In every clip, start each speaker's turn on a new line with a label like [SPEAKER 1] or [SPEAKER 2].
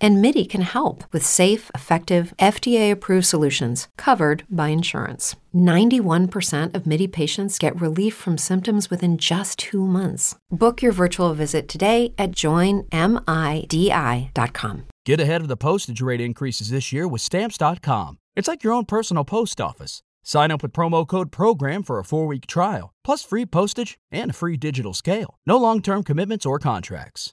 [SPEAKER 1] And MIDI can help with safe, effective, FDA approved solutions covered by insurance. 91% of MIDI patients get relief from symptoms within just two months. Book your virtual visit today at joinmidi.com.
[SPEAKER 2] Get ahead of the postage rate increases this year with stamps.com. It's like your own personal post office. Sign up with promo code PROGRAM for a four week trial, plus free postage and a free digital scale. No long term commitments or contracts.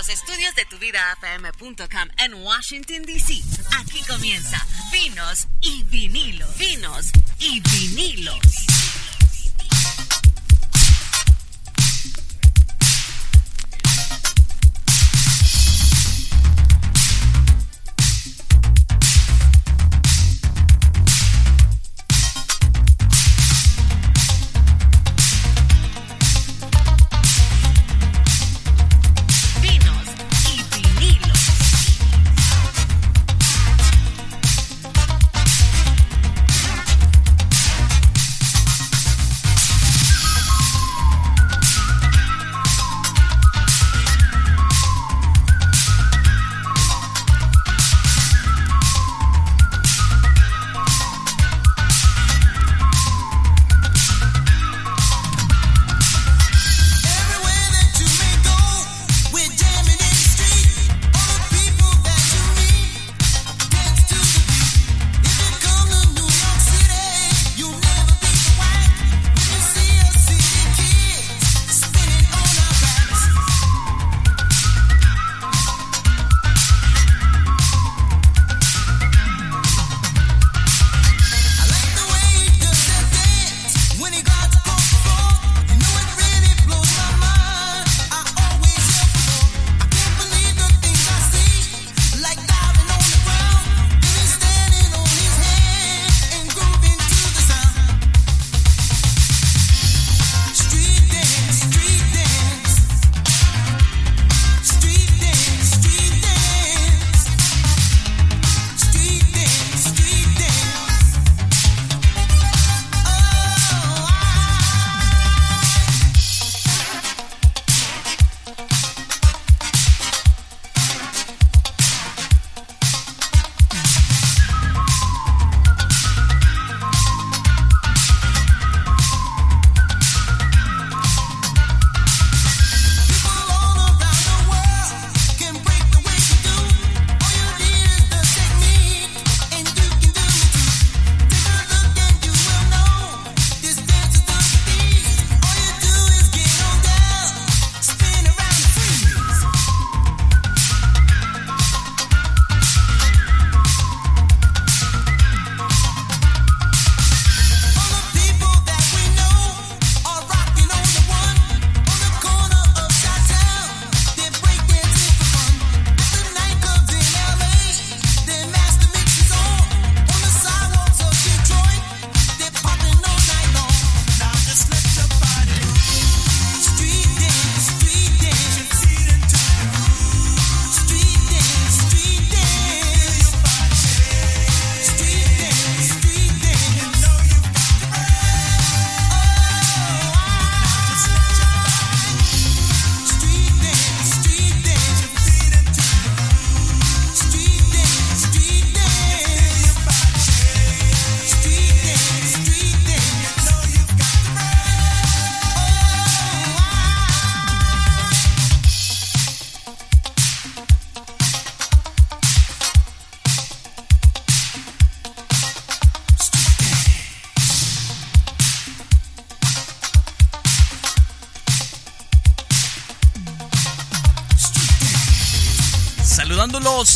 [SPEAKER 3] Los estudios de tuvidafm.com en Washington, D.C. Aquí comienza Vinos y Vinilos. Vinos y Vinilos.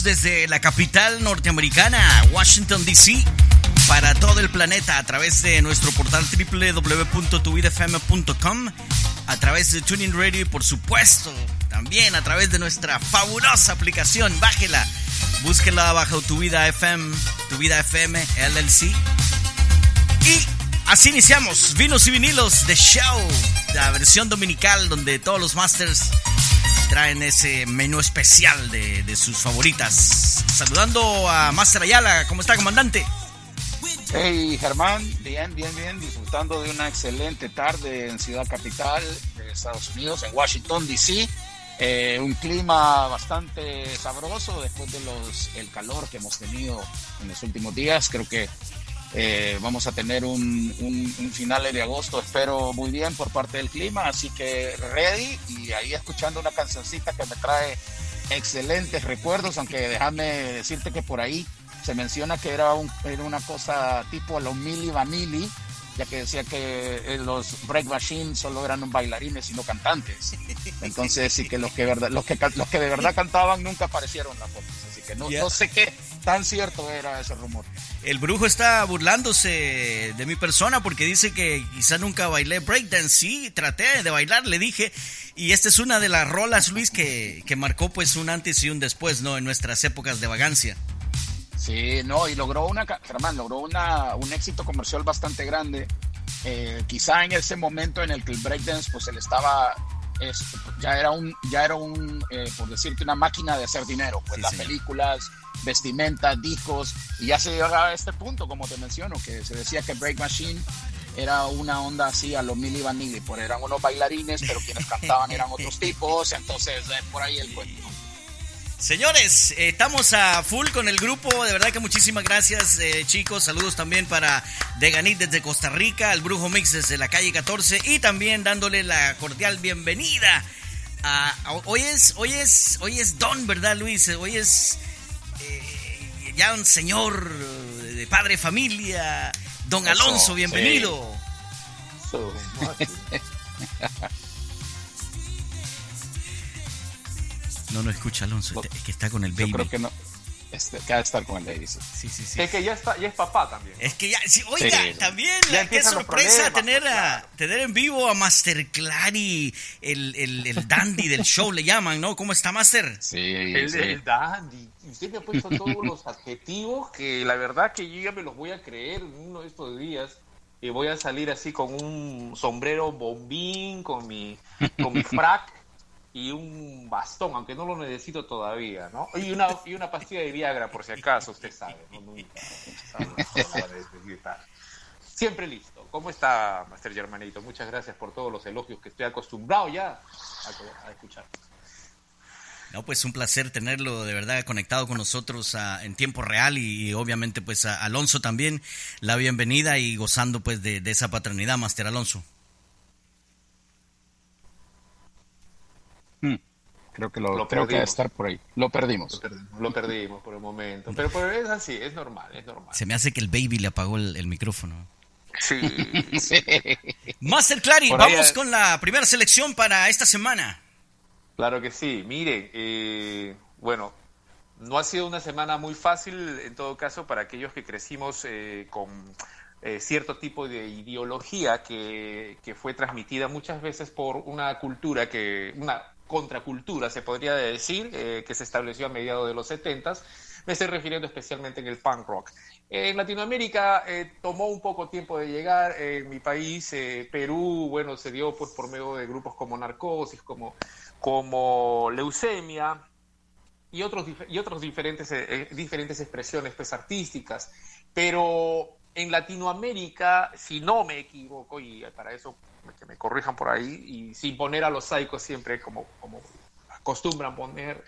[SPEAKER 4] Desde la capital norteamericana, Washington, D.C., para todo el planeta a través de nuestro portal www.tuvidafm.com, a través de Tuning Radio y por supuesto también a través de nuestra fabulosa aplicación. Bájela, búsquela bajo Tu Vida FM, Tu Vida FM LLC. Y así iniciamos Vinos y Vinilos de Show, la versión dominical donde todos los masters traen ese menú especial de, de sus favoritas. Saludando a Master Ayala, ¿cómo está, comandante?
[SPEAKER 5] Hey Germán, bien, bien, bien, disfrutando de una excelente tarde en Ciudad Capital de Estados Unidos, en Washington, D.C. Eh, un clima bastante sabroso después de los el calor que hemos tenido en los últimos días. Creo que eh, vamos a tener un, un, un final de agosto, espero muy bien por parte del clima, así que ready y ahí escuchando una cancioncita que me trae excelentes recuerdos, aunque déjame decirte que por ahí se menciona que era, un, era una cosa tipo a los Milli Vanilli, ya que decía que eh, los Break Machine solo eran bailarines y no cantantes. Entonces, sí que los que, verdad, los que, los que de verdad cantaban nunca aparecieron en las fotos. Así que no, no sé qué tan cierto era ese rumor.
[SPEAKER 4] El brujo está burlándose de mi persona porque dice que quizá nunca bailé breakdance. Sí, traté de bailar, le dije. Y esta es una de las rolas, Luis, que, que marcó pues un antes y un después, ¿no? En nuestras épocas de vagancia.
[SPEAKER 5] Sí, no, y logró una, Germán, logró una, un éxito comercial bastante grande. Eh, quizá en ese momento en el que el breakdance, pues él estaba, es- ya era un, ya era un, eh, por decirte, una máquina de hacer dinero. Pues
[SPEAKER 4] Sí,
[SPEAKER 5] las
[SPEAKER 4] señor.
[SPEAKER 5] películas, vestimentas, discos, y ya se llegaba a este punto, como te menciono, que se decía que Break Machine era una onda así a los Milli Vanilli, por eran unos bailarines, pero quienes cantaban eran otros tipos, entonces eh, por ahí el cuento.
[SPEAKER 4] Señores, eh, estamos a full con el grupo. De verdad que muchísimas gracias, eh, chicos. Saludos también para Deganit desde Costa Rica, el Brujo Mix desde la calle 14 y también dándole la cordial bienvenida. a- a- hoy es, hoy es, hoy es Don, ¿verdad, Luis? Hoy es eh, ya un señor de padre familia, Don Alonso, bienvenido. No, no escucha Alonso, es que está con el
[SPEAKER 5] Yo
[SPEAKER 4] baby.
[SPEAKER 5] creo que no. Este, que ha de estar con el Lady, sí.
[SPEAKER 4] Sí, sí, sí.
[SPEAKER 6] Es que ya está, ya es papá también.
[SPEAKER 4] Es que ya, sí, oiga,
[SPEAKER 5] Sí.
[SPEAKER 4] también,
[SPEAKER 6] Ya
[SPEAKER 4] qué sorpresa tener,
[SPEAKER 6] pues,
[SPEAKER 4] a,
[SPEAKER 6] claro.
[SPEAKER 4] tener en vivo a Master Clary, el, el, el dandy del show, le llaman, ¿no? ¿Cómo está, Master?
[SPEAKER 5] Sí,
[SPEAKER 6] El,
[SPEAKER 5] sí.
[SPEAKER 6] el dandy. Usted me ha puesto todos los adjetivos que la verdad que yo ya me los voy a creer en uno de estos días. Y voy a salir así con un sombrero bombín, con mi, con mi frac y un bastón, aunque no lo necesito todavía, ¿no? Y una, y una pastilla de Viagra, por si acaso, usted sabe. ¿no? Nunca. Siempre listo. ¿Cómo está, Master Germanito? Muchas gracias por todos los elogios que estoy acostumbrado ya a, a escuchar.
[SPEAKER 4] No, pues un placer tenerlo de verdad conectado con nosotros ah, en tiempo real y, obviamente pues a Alonso también la bienvenida y gozando pues de esa paternidad, Master Alonso.
[SPEAKER 5] Hmm. Creo que lo,
[SPEAKER 6] Lo
[SPEAKER 5] creo que va a
[SPEAKER 6] perdimos.
[SPEAKER 5] estar por ahí. Lo perdimos.
[SPEAKER 6] Lo perdimos, lo perdimos por el momento. Pero, pero es así, es normal, es normal.
[SPEAKER 4] Se me hace que el baby le apagó el, el micrófono.
[SPEAKER 6] Sí.
[SPEAKER 4] Master Clary,
[SPEAKER 6] Por
[SPEAKER 4] vamos con la primera selección para esta semana.
[SPEAKER 6] Claro que sí. Miren, eh, bueno, no ha sido una semana muy fácil, en todo caso, para aquellos que crecimos eh, con eh, cierto tipo de ideología que, que fue transmitida muchas veces por una cultura que, una contracultura, se podría decir, eh, que se estableció a mediados de los 70 Me estoy refiriendo especialmente en el punk rock. En Latinoamérica eh, tomó un poco tiempo de llegar. En mi país, eh, Perú, bueno, se dio por medio de grupos como Narcosis, como, Leucemia y otros, y otros diferentes, eh, eh, diferentes expresiones pues, artísticas. Pero en Latinoamérica, si no me equivoco, y para eso que me corrijan por ahí, y sin poner a los psicos siempre como, como acostumbran poner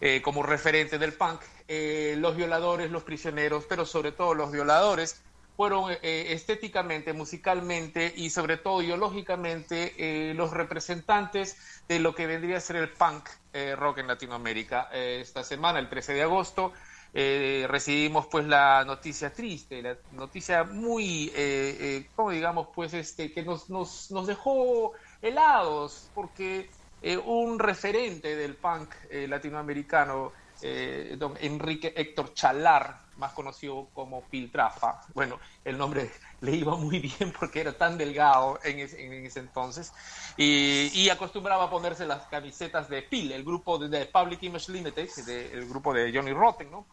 [SPEAKER 6] eh, como referente del punk, eh, los violadores, los prisioneros, pero sobre todo los violadores, fueron eh, estéticamente, musicalmente y sobre todo ideológicamente eh, los representantes de lo que vendría a ser el punk eh, rock en Latinoamérica. Eh, esta semana, el 13 de agosto, eh, recibimos pues la noticia triste, la noticia muy, eh, eh, ¿cómo digamos? Pues este, que nos, nos, nos dejó helados, porque eh, un referente del punk eh, latinoamericano don Enrique Héctor Chalar, más conocido como Piltrafa. Bueno, el nombre le iba muy bien porque era tan delgado en ese, en ese entonces. Y, y acostumbraba a ponerse las camisetas de PIL, el grupo de, de Public Image Limited, el grupo de Johnny Rotten, ¿no?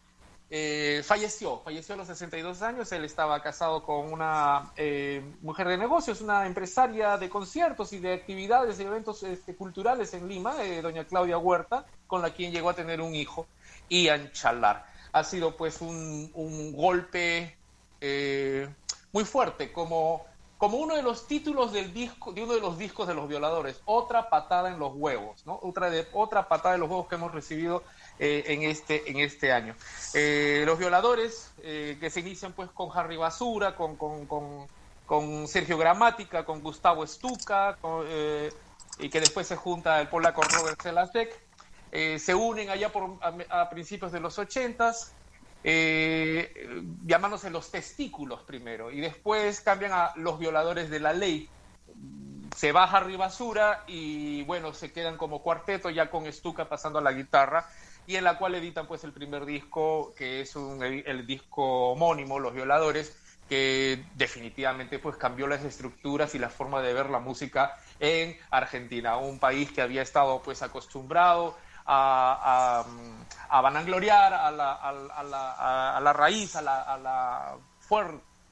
[SPEAKER 6] Eh, falleció, falleció a los 62 años. Él estaba casado con una eh, mujer de negocios, una empresaria de conciertos y de actividades y eventos este, culturales en Lima, eh, doña Claudia Huerta, con la quien llegó a tener un hijo, Ian Chalar. Ha sido pues un, un golpe eh, muy fuerte, como, como uno de los títulos del disco, de uno de los discos de los violadores, otra patada en los huevos, ¿no? Otra, de, otra patada en los huevos que hemos recibido eh, en, este, en este año. Eh, los violadores, eh, que se inician pues con Harry Basura, con, con, con, con Sergio Gramática, con Gustavo eh, y que después se junta el polaco Robert Zelasek, eh, se unen allá por, a, principios de los ochentas, eh, llamándose los testículos primero, y después cambian a los violadores de la ley. Se baja Harry Basura y bueno, se quedan como cuarteto ya con Stuka pasando a la guitarra y en la cual editan pues el primer disco que es el disco homónimo, Los Violadores, que definitivamente pues cambió las estructuras y la forma de ver la música en Argentina, un país que había estado pues acostumbrado a, a, vanagloriar a la, a, la, a, la raíz, a la, a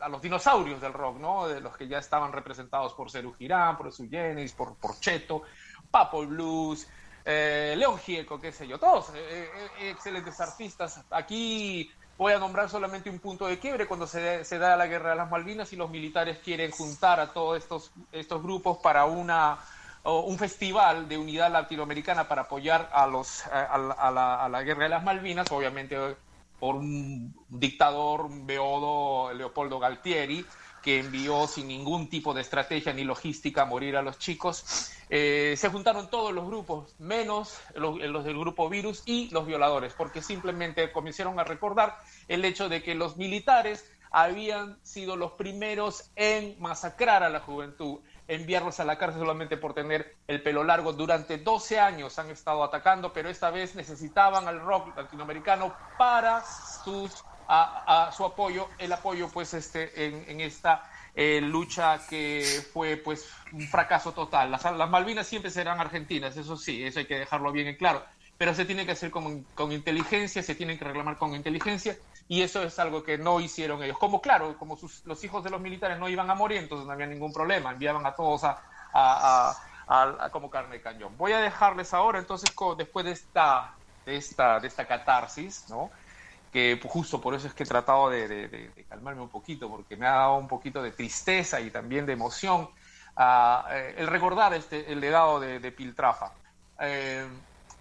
[SPEAKER 6] a los dinosaurios del rock, ¿no? De los que ya estaban representados por Ceru Girán, por Su Genis, por, por Cheto, Papo Blues, eh, León Gieco, qué sé yo, todos eh, eh, excelentes artistas. Aquí voy a nombrar solamente un punto de quiebre cuando se, se da la guerra de las Malvinas y los militares quieren juntar a todos estos, estos grupos para una un festival de unidad latinoamericana para apoyar a los a, a la- a la guerra de las Malvinas, obviamente por un dictador, beodo, Leopoldo Galtieri, que envió sin ningún tipo de estrategia ni logística a morir a los chicos. Eh, se juntaron todos los grupos, menos los, los del grupo Virus y los violadores, porque simplemente comenzaron a recordar el hecho de que los militares habían sido los primeros en masacrar a la juventud, enviarlos a la cárcel solamente por tener el pelo largo. Durante 12 años han estado atacando, pero esta vez necesitaban al rock latinoamericano para sus, a, a su apoyo, el apoyo pues este en, en esta eh, lucha que fue pues un fracaso total. Las, las Malvinas siempre serán argentinas, eso sí, eso hay que dejarlo bien en claro, pero se tiene que hacer con, con inteligencia, se tienen que reclamar con inteligencia y eso es algo que no hicieron ellos. Como claro, como sus, los hijos de los militares no iban a morir, entonces no había ningún problema, enviaban a todos a, a, a- a- como carne de cañón. Voy a dejarles ahora, entonces, co- después de esta, de esta, de esta catarsis, ¿no? Que justo por eso es que he tratado de, calmarme un poquito, porque me ha dado un poquito de tristeza y también de emoción ah, eh, el recordar este, el legado de, de Piltrafa. Eh,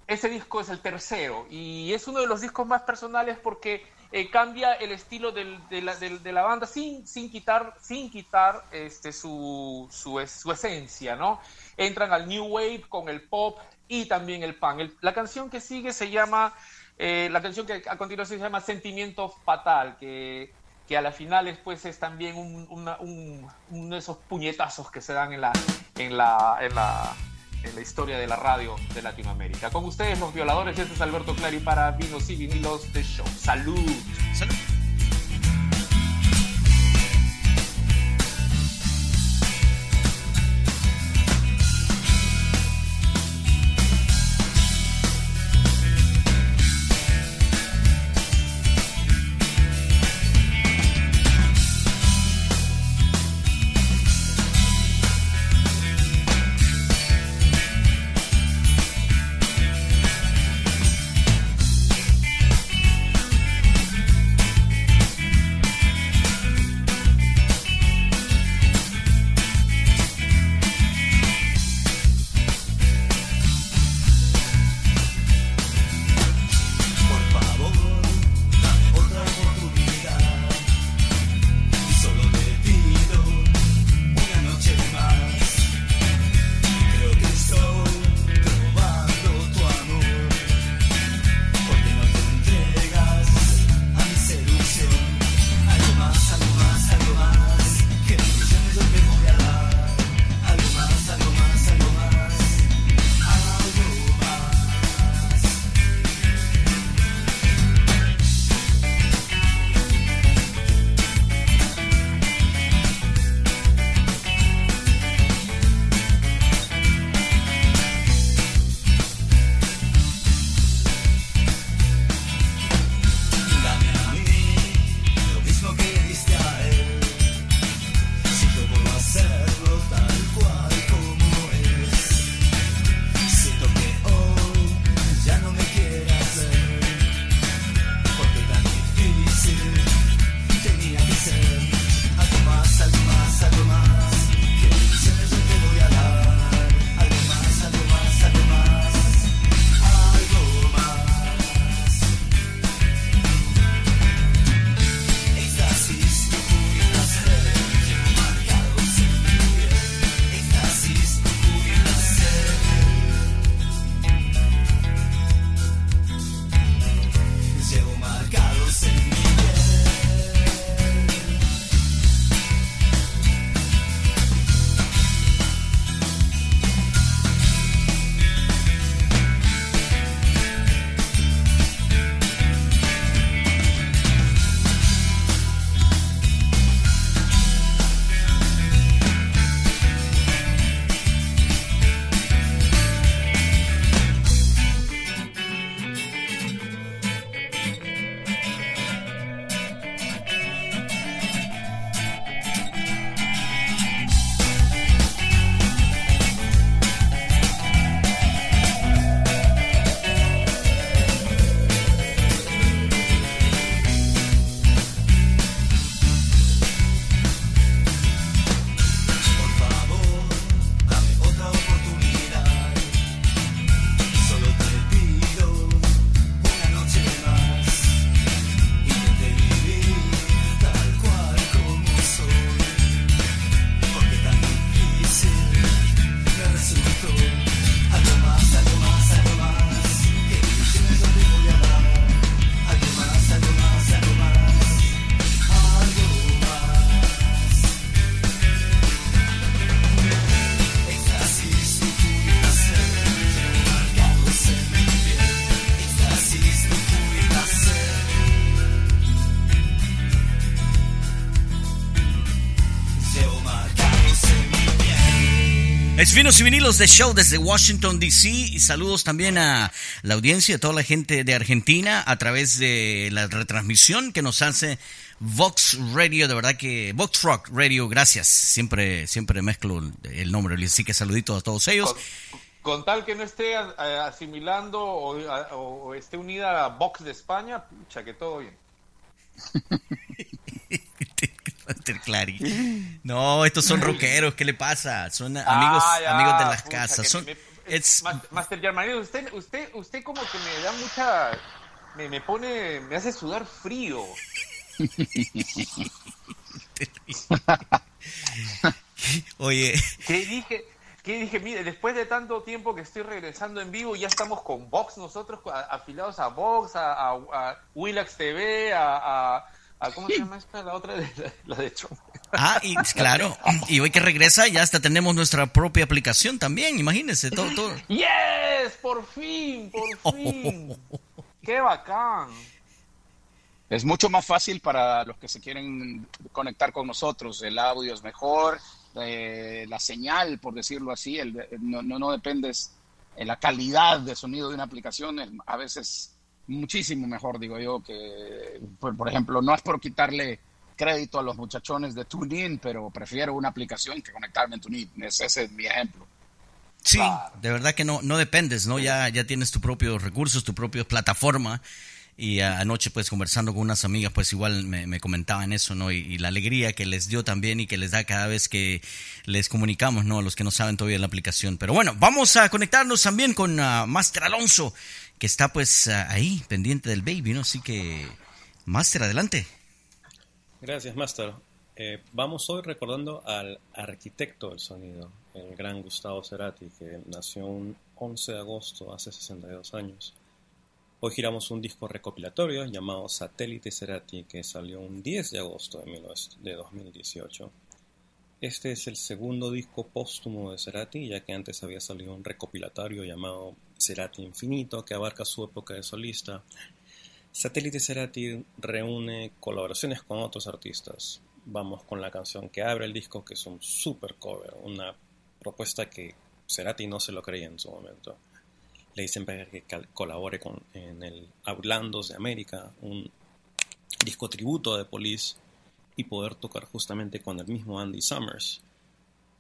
[SPEAKER 6] ese disco es el tercero y es uno de los discos más personales porque eh, cambia el estilo de, la, banda sin, sin quitar, sin quitar este, su, su, es- su esencia, ¿no? Entran al New Wave con el pop y también el punk. La canción que sigue se llama, eh, la canción que a continuación se llama Sentimiento Fatal, que, que a la final después es también un, un- uno de esos puñetazos que se dan en la, en la, en la, en la historia de la radio de Latinoamérica. Con ustedes los violadores, este es Alberto Clary para Vinos y Vinilos de Show. Salud.
[SPEAKER 4] Salud. Es Vinos y Vinilos de Show desde Washington, D.C. Y saludos también a la audiencia, a toda la gente de Argentina a través de la retransmisión que nos hace Vox Radio. De verdad que Vox Rock Radio, gracias. Siempre, siempre mezclo el nombre, así que saluditos a todos ellos.
[SPEAKER 6] Con, con tal que no esté eh, asimilando o, a- o esté unida a Vox de España, pucha, que todo bien.
[SPEAKER 4] Clary. No, estos son rockeros, ¿qué le pasa? Son amigos,
[SPEAKER 6] Ah, ya,
[SPEAKER 4] amigos de las
[SPEAKER 6] pucha,
[SPEAKER 4] casas.
[SPEAKER 6] que
[SPEAKER 4] Son,
[SPEAKER 6] me-
[SPEAKER 4] it's-
[SPEAKER 6] Ma- Master Germanito, usted, usted, usted como que me da mucha, me, me pone, me hace sudar frío.
[SPEAKER 4] oye,
[SPEAKER 6] ¿Qué dije? ¿Qué dije? Mire, después de tanto tiempo que estoy regresando en vivo, ya estamos con Vox nosotros, a- afilados a Vox, a, a, a Willax TV, a, a, a- ¿cómo se llama esta? La otra, de, la, de Trump.
[SPEAKER 4] ah, y claro, y hoy que regresa ya hasta tenemos nuestra propia aplicación también, imagínense, todo, todo.
[SPEAKER 6] ¡Yes! ¡Por fin! ¡Por fin! ¡Qué bacán!
[SPEAKER 5] Es mucho más fácil para los que se quieren conectar con nosotros. El audio es mejor, eh, la señal, por decirlo así, el- no, no, no dependes en la calidad de sonido de una aplicación, es a veces muchísimo mejor, digo yo, que, por, por ejemplo, no es por quitarle crédito a los muchachones de TuneIn, pero prefiero una aplicación que conectarme en TuneIn. Ese, ese es mi ejemplo.
[SPEAKER 4] Sí, de verdad que no, no dependes, ¿no? Ya, ya tienes tus propios recursos, tu propia plataforma. Y anoche, pues, conversando con unas amigas, pues igual me, me comentaban eso, ¿no? Y, y la alegría que les dio también y que les da cada vez que les comunicamos, ¿no? A los que no saben todavía la aplicación. Pero bueno, vamos a conectarnos también con ah, Master Alonso, que está, pues, ah, ahí, pendiente del baby, ¿no? Así que, Master, adelante.
[SPEAKER 7] Gracias, Master. Eh, vamos hoy recordando al arquitecto del sonido, el gran Gustavo Cerati, que nació un 11 de agosto hace 62 años. Hoy giramos un disco recopilatorio llamado Satélite Cerati, que salió un 10 de agosto de 19 de 2018. Este es el segundo disco póstumo de Cerati, ya que antes había salido un recopilatorio llamado Cerati Infinito, que abarca su época de solista. Satélite Cerati reúne colaboraciones con otros artistas. Vamos con la canción que abre el disco, que es un super cover, una propuesta que Cerati no se lo creía en su momento. Le dicen para que colabore con, en el Outlandos de América, un disco tributo de Police, y poder tocar justamente con el mismo Andy Summers.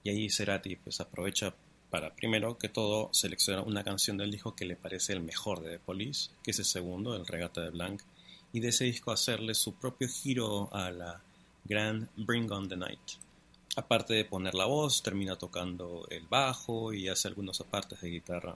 [SPEAKER 7] Y ahí Cerati pues aprovecha para primero que todo seleccionar una canción del disco que le parece el mejor de The Police, que es el segundo, el Regata de Blanc, y de ese disco hacerle su propio giro a la gran Bring on the Night. Aparte de poner la voz, termina tocando el bajo y hace algunos apartes de guitarra.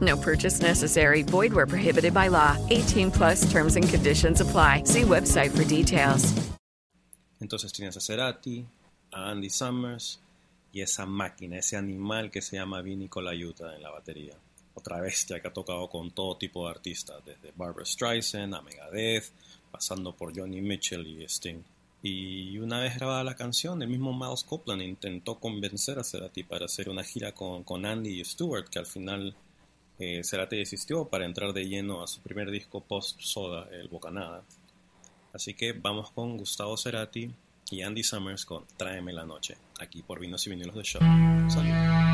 [SPEAKER 8] No purchase necessary. Void where prohibited by law. 18 plus terms and conditions apply. See website for details.
[SPEAKER 7] Entonces tienes a Cerati, a Andy Summers y esa máquina, ese animal que se llama Vinny Colaiuta en la batería. Otra bestia que ha tocado con todo tipo de artistas, desde Barbara Streisand a Megadeth, pasando por Johnny Mitchell y Sting. Y una vez grabada la canción, el mismo Miles Copeland intentó convencer a Cerati para hacer una gira con, con Andy y Stewart, que al final eh, Cerati desistió para entrar de lleno a su primer disco post-soda, el Bocanada. Así que vamos con Gustavo Cerati y Andy Summers con Tráeme la noche, aquí por Vinos y Vinilos de Show. Salud.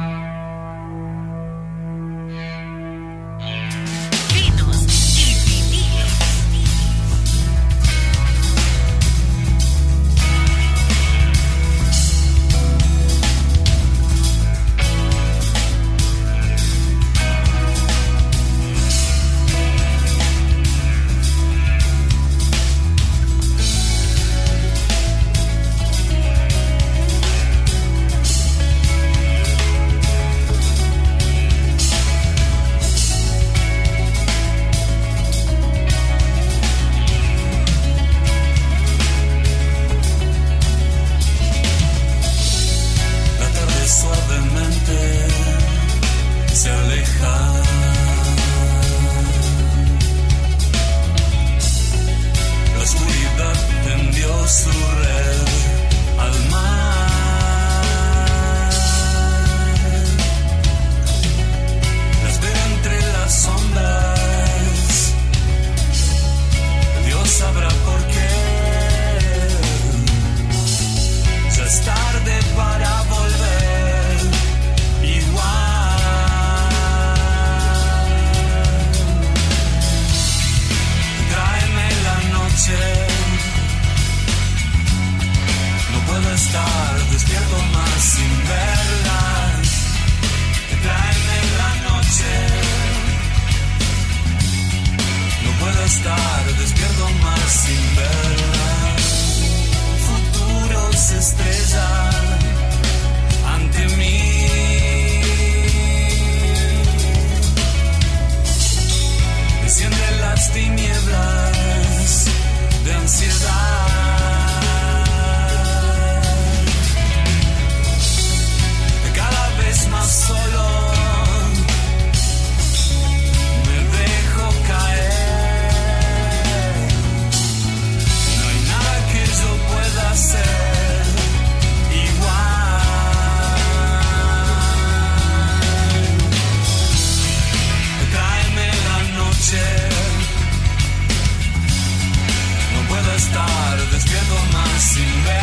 [SPEAKER 9] Más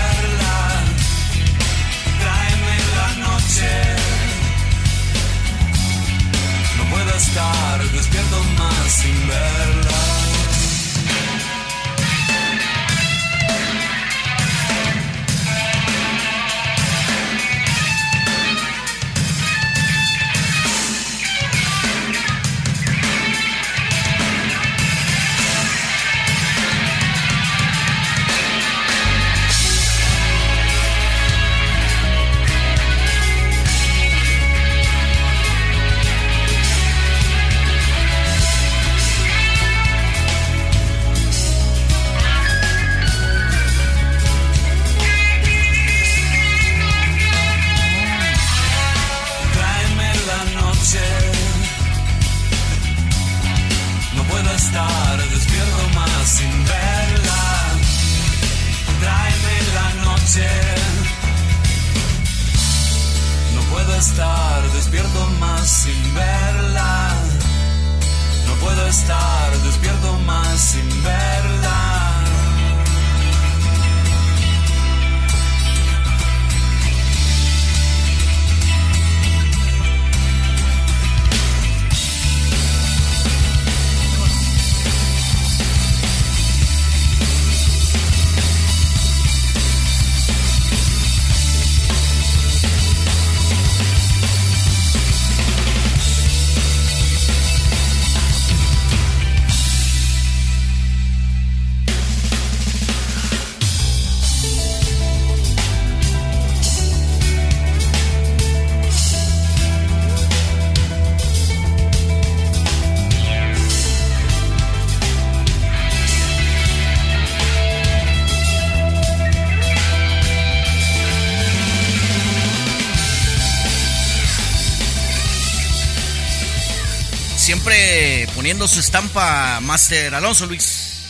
[SPEAKER 4] Su estampa Master Alonso Luis.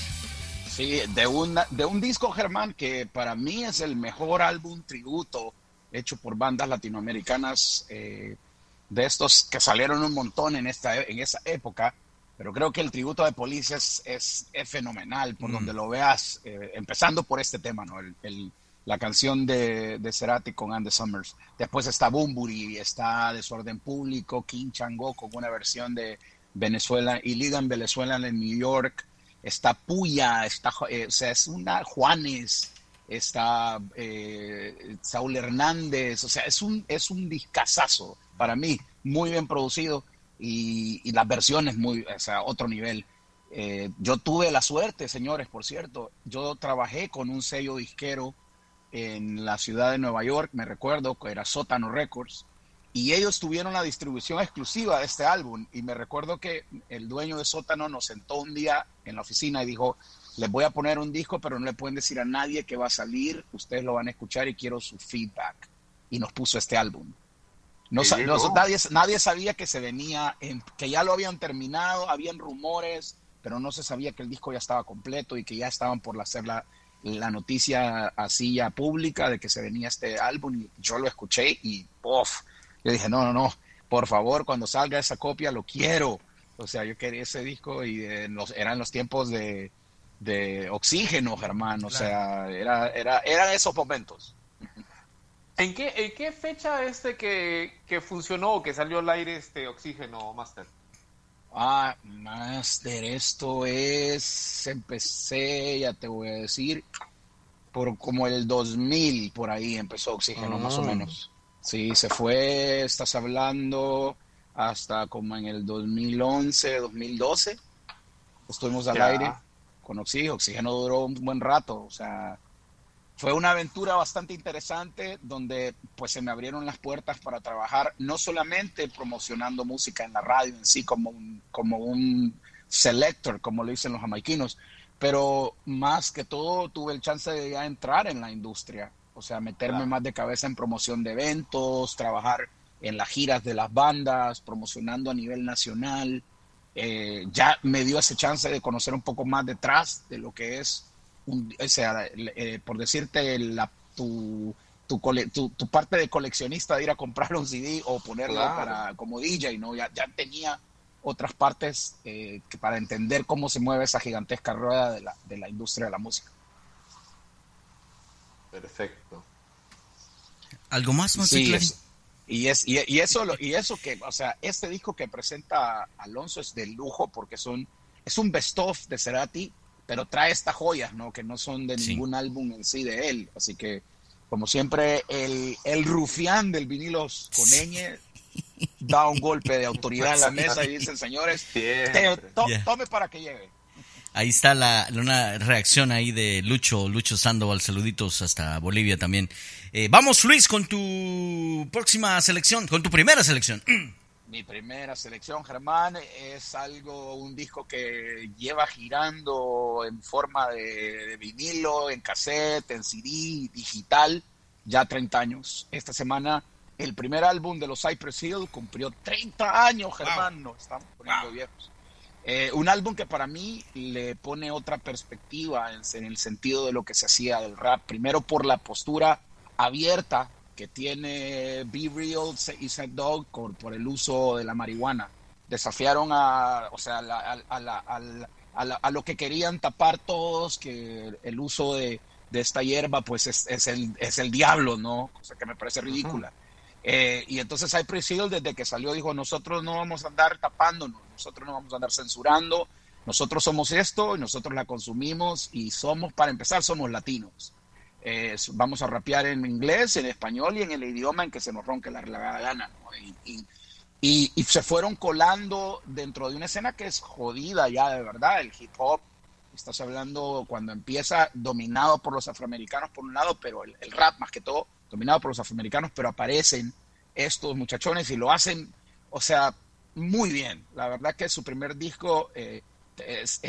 [SPEAKER 5] Sí, de, una, de un disco, Germán, que para mí es el mejor álbum tributo hecho por bandas latinoamericanas eh, de estos que salieron un montón en, esta, en esa época. Pero creo que el tributo de Police es, es, es fenomenal por
[SPEAKER 4] Mm.
[SPEAKER 5] donde lo veas, eh, empezando por este tema, ¿no? El, el- la canción de, de Cerati con Andy Summers. Después está Bumburi, está Desorden Público, King Chango con una versión de Venezuela, y Liga en Venezuela en New York. Está Puya, está, eh, o sea, es una Juanes, está eh, Saúl Hernández, o sea, es un, es un discazazo para mí, muy bien producido y, las versiones muy, o sea, otro nivel. Eh, yo tuve la suerte, señores, por cierto, yo trabajé con un sello disquero en la ciudad de Nueva York, me recuerdo que era Sótano Records, y ellos tuvieron la distribución exclusiva de este álbum. Y me recuerdo que el dueño de Sótano nos sentó un día en la oficina y dijo, les voy a poner un disco, pero no le pueden decir a nadie que va a salir, ustedes lo van a escuchar y quiero su feedback. Y nos puso este álbum. No,
[SPEAKER 6] llegó.
[SPEAKER 5] nadie, nadie sabía que se venía, en- que ya lo habían terminado, habían rumores, pero no se sabía que el disco ya estaba completo y que ya estaban por hacer la, la noticia así ya pública de que se venía este álbum y yo lo escuché y ¡puf! Yo dije, no, no, no, por favor, cuando salga esa copia lo quiero. O sea, yo quería ese disco y en los, eran los tiempos de, de oxígeno, Germán. O sea, era, era, eran esos momentos.
[SPEAKER 6] ¿En qué, ¿En qué fecha este que, que funcionó o que salió al aire este oxígeno, Master?
[SPEAKER 5] Ah, Master, esto es, empecé, ya te voy a decir, por como el 2000, por ahí empezó Oxígeno, más o
[SPEAKER 4] Ah.
[SPEAKER 5] menos. Sí, se fue, estás hablando, hasta como en el 2011, 2012, estuvimos al
[SPEAKER 6] Ya.
[SPEAKER 5] aire con Oxígeno. Oxígeno duró un buen rato, o sea, fue una aventura bastante interesante donde pues se me abrieron las puertas para trabajar no solamente promocionando música en la radio en sí como un, como un selector, como le dicen los jamaiquinos, pero más que todo tuve el chance de ya entrar en la industria, o sea, meterme
[SPEAKER 6] Claro.
[SPEAKER 5] más de cabeza en promoción de eventos, trabajar en las giras de las bandas, promocionando a nivel nacional. Eh, ya me dio ese chance de conocer un poco más detrás de lo que es un- o sea, eh, por decirte, la, tu, tu, cole- tu, tu parte de coleccionista de ir a comprar un CD o ponerlo
[SPEAKER 6] Claro.
[SPEAKER 5] para como DJ, ¿no? Ya, ya tenía otras partes eh, que para entender cómo se mueve esa gigantesca rueda de la, de la industria de la música.
[SPEAKER 6] Perfecto.
[SPEAKER 4] ¿Algo más, Master
[SPEAKER 5] Sí, es- y, es, y, y eso, lo- y eso que, o sea, este disco que presenta Alonso es de lujo porque son, es un best-of de Cerati, pero trae estas joyas, ¿no? Que no son de
[SPEAKER 4] Sí.
[SPEAKER 5] ningún álbum en sí de él. Así que, como siempre, el, el rufián del vinilos con ñ da un golpe de autoridad en la mesa y dicen, señores, te- to- tome para que llegue.
[SPEAKER 4] Ahí está la, una reacción ahí de Lucho, Lucho Sandoval, saluditos hasta Bolivia también. Eh, vamos Luis con tu próxima selección, con tu primera selección.
[SPEAKER 5] Mi primera selección, Germán, es algo, un disco que lleva girando en forma de, de vinilo, en cassette, en CD, digital, ya 30 años. Esta semana, el primer álbum de los Cypress Hill cumplió 30 años, Germán, nos estamos poniendo viejos. Eh, un álbum que para mí le pone otra perspectiva en, en el sentido de lo que se hacía del rap. Primero por la postura abierta que tiene Be Real y Set Dog por, por el uso de la marihuana. Desafiaron a, o sea, a, la- a- a la- a la- a la- a lo que querían tapar todos, que el uso de, de esta hierba pues es, es el, es el diablo, ¿no? Cosa que me parece ridícula. Eh, y entonces Cypress Hill desde que salió dijo, nosotros no vamos a andar tapándonos, nosotros no vamos a andar censurando, nosotros somos esto y nosotros la consumimos y somos, para empezar, somos latinos. Eh, vamos a rapear en inglés, en español y en el idioma en que se nos ronque la regalada gana. ¿no? Y, y- y- y se fueron colando dentro de una escena que es jodida ya de verdad, el hip hop. Estás hablando cuando empieza dominado por los afroamericanos por un lado, pero el, el rap más que todo dominado por los afroamericanos, pero aparecen estos muchachones y lo hacen, o sea, muy bien. La verdad que su primer disco eh, es,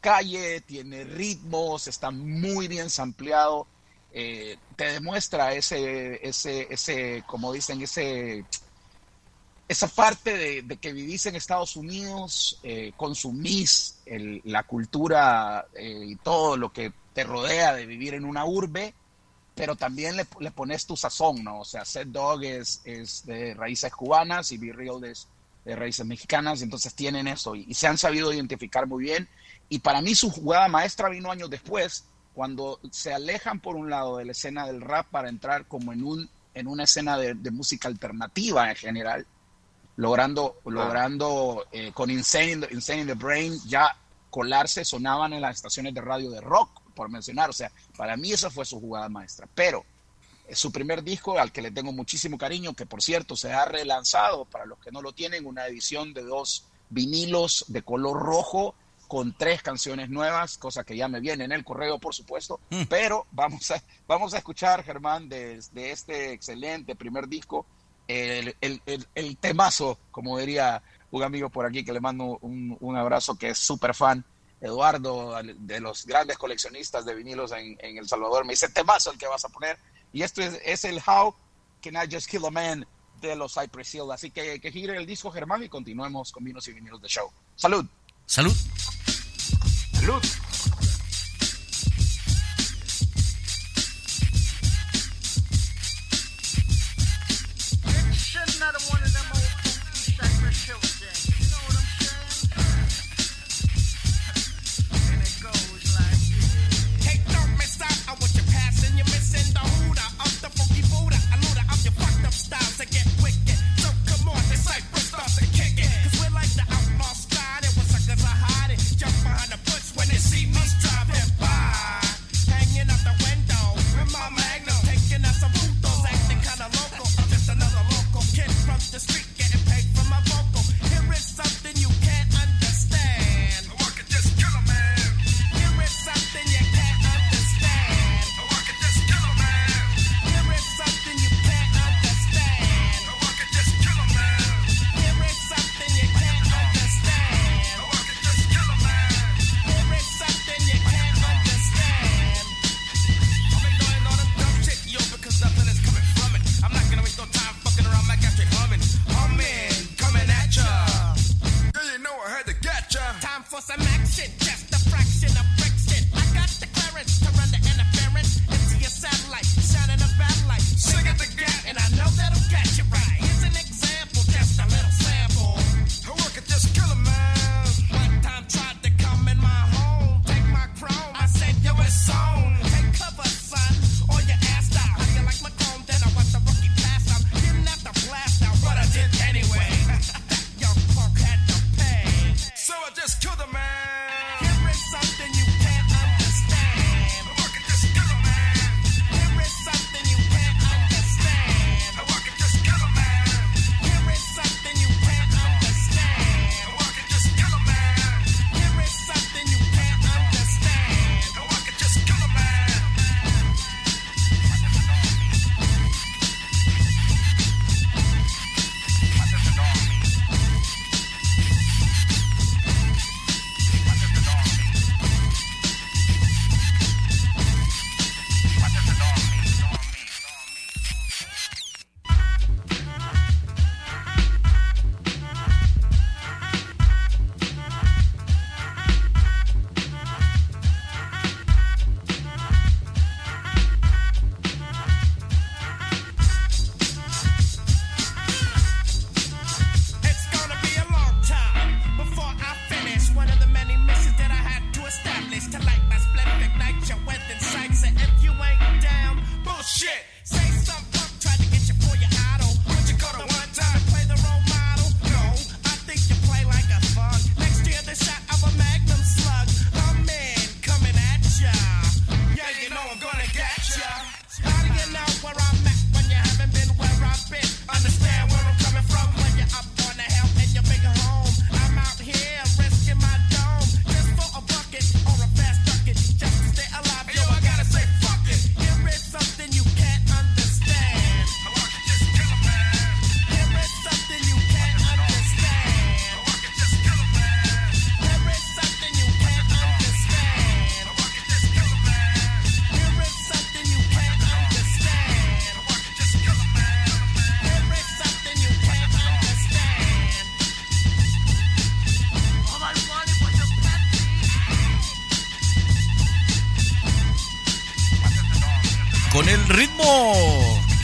[SPEAKER 5] calle, tiene ritmos, está muy bien sampleado, eh, te demuestra ese, ese, ese, como dicen, ese, esa parte de, que vivís en Estados Unidos, eh, consumís la cultura y todo lo que te rodea de vivir en una urbe, pero también le, pones tu sazón, ¿no? O sea, Set Dog es, es de raíces cubanas y Be Real es de raíces mexicanas, entonces tienen eso y, y se han sabido identificar muy bien. Y para mí su jugada maestra vino años después, cuando se alejan por un lado de la escena del rap para entrar como en, un, en una escena de, de música alternativa en general, logrando, logrando eh, con Insane in, the, Insane in the Brain ya colarse, sonaban en las estaciones de radio de rock, por mencionar. O sea, para mí esa fue su jugada maestra. Pero su primer disco, al que le tengo muchísimo cariño, que por cierto se ha relanzado, para los que no lo tienen, una edición de dos vinilos de color rojo con tres canciones nuevas, cosa que ya me viene en el correo, por supuesto. Pero vamos a, vamos a escuchar, Germán, de, de este excelente primer disco, el, el, el, el temazo, como diría un amigo por aquí que le mando un, un abrazo, que es súper fan, Eduardo, de los grandes coleccionistas de vinilos en, en, El Salvador, me dice, temazo el que vas a poner. Y esto es, el How Can I Just Kill a Man
[SPEAKER 10] de los Cypress Hill. Así que que gire el disco Germán y continuemos con Vinos y Vinilos de Show. Salud.
[SPEAKER 4] Salud.
[SPEAKER 10] Salud.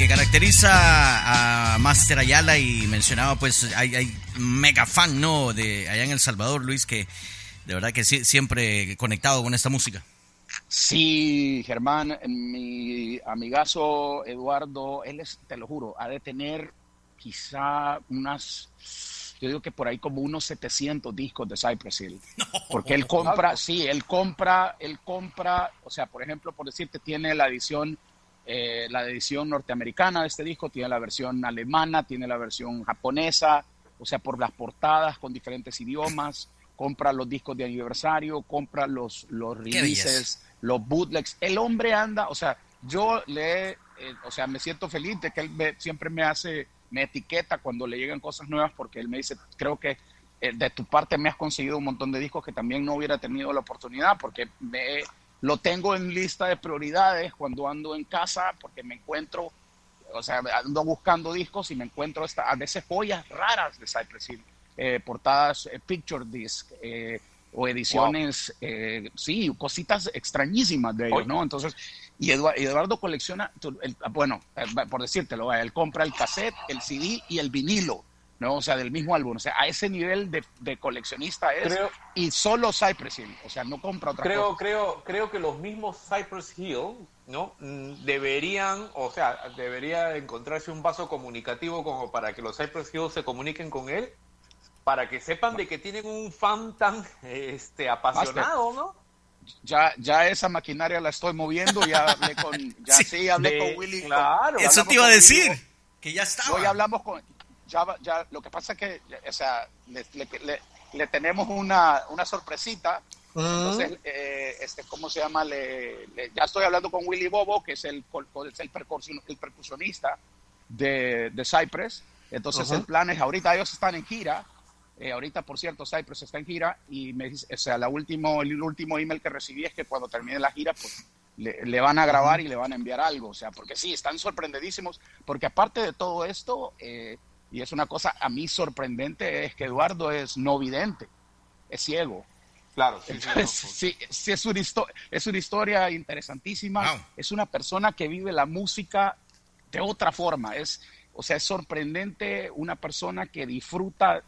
[SPEAKER 4] que caracteriza a Master Ayala y mencionaba, pues hay, mega fan, ¿no? De allá en El Salvador, Luis, que de verdad que siempre conectado con esta música.
[SPEAKER 10] Sí, Germán, mi amigazo Eduardo, él es, te lo juro, ha de tener quizá unas, yo digo que por ahí como unos 700 discos de Cypress Hill. Porque él compra, sí, él compra, él compra, o sea, por ejemplo, por decirte, tiene la edición eh, la edición norteamericana de este disco, tiene la versión alemana, tiene la versión japonesa, o sea, por las portadas con diferentes idiomas, compra los discos de aniversario, compra los, los releases, los bootlegs. El hombre anda, o sea, yo le, eh, o sea, me siento feliz de que él me, siempre me hace, me etiqueta cuando le llegan cosas nuevas porque él me dice, creo que eh, de tu parte me has conseguido un montón de discos que también no hubiera tenido la oportunidad porque me he lo tengo en lista de prioridades cuando ando en casa porque me encuentro,
[SPEAKER 5] o sea, ando buscando discos y me encuentro esta, a veces joyas raras de Cypress Hill, eh, portadas eh, picture disc eh, o ediciones, wow. sí, cositas extrañísimas de ellos, ¿no? Entonces, y Eduardo, Eduardo colecciona, el, bueno, eh, por decírtelo, él compra el cassette, el CD y el vinilo ¿no? O sea, del mismo álbum, o sea, a ese nivel de, de coleccionista es,
[SPEAKER 6] Creo-
[SPEAKER 5] y solo Cypress Hill, o sea, no compra otra
[SPEAKER 6] Creo,
[SPEAKER 5] cosa.
[SPEAKER 6] creo, creo que los mismos Cypress Hill, ¿no? Mm, Deberían, o sea, debería encontrarse un vaso comunicativo como para que los Cypress Hill se comuniquen con él, para que sepan de que tienen un fan tan este, apasionado, ¿no?
[SPEAKER 5] ya, ya esa maquinaria la estoy moviendo, ya hablé con, ya sí, hablé
[SPEAKER 6] de-
[SPEAKER 5] con Willy.
[SPEAKER 6] claro.
[SPEAKER 4] Eso te iba a decir,
[SPEAKER 5] Willy.
[SPEAKER 4] que ya estaba.
[SPEAKER 5] Hoy hablamos con, ya, ya, lo que pasa es que, o sea, le, le- le- le tenemos una, una sorpresita. Entonces, eh, este, ¿cómo se llama? Ya estoy hablando con Willy Bobo, que es el, es el, percusion- el percusionista de, de Cypress. Entonces,
[SPEAKER 6] Ajá.
[SPEAKER 5] el plan es, ahorita ellos están en gira. Eh, ahorita, por cierto, Cypress está en gira y me dice, o sea, la último, el último email que recibí es que cuando termine la gira, pues le, le van a grabar y le van a enviar algo. O sea, porque sí, están sorprendidísimos. Porque aparte de todo esto, eh, y es una cosa a mí sorprendente, es que Eduardo es no vidente, es ciego.
[SPEAKER 6] Claro, sí, sí,
[SPEAKER 5] Entonces, sí, sí, es, una es una historia interesantísima. Es una persona que vive la música de otra forma. Es, o sea, es sorprendente una persona que disfruta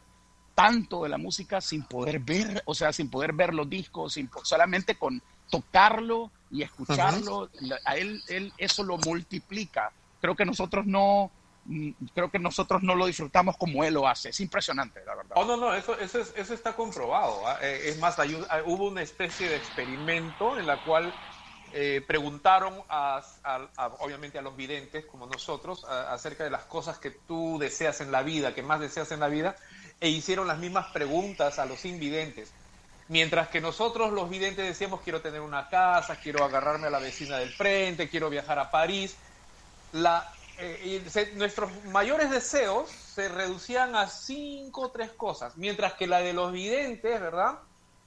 [SPEAKER 5] tanto de la música sin poder ver, o sea, sin poder ver los discos, sin, solamente con tocarlo y escucharlo. A él, él eso lo multiplica. Creo que nosotros no, creo que nosotros no lo disfrutamos como él lo hace. Es impresionante, la verdad.
[SPEAKER 6] Oh, no, no, eso, eso, es- eso está comprobado. ¿ah? Eh, es más, hay hubo una especie de experimento en la cual eh, preguntaron a, obviamente a los videntes como nosotros acerca de las cosas que tú deseas en la vida, que más deseas en la vida, e hicieron las mismas preguntas a los invidentes. Mientras que nosotros los videntes decíamos quiero tener una casa, quiero agarrarme a la vecina del frente, quiero viajar a París, la, eh, nuestros mayores deseos se reducían a cinco o tres cosas, mientras que la de los videntes, ¿verdad?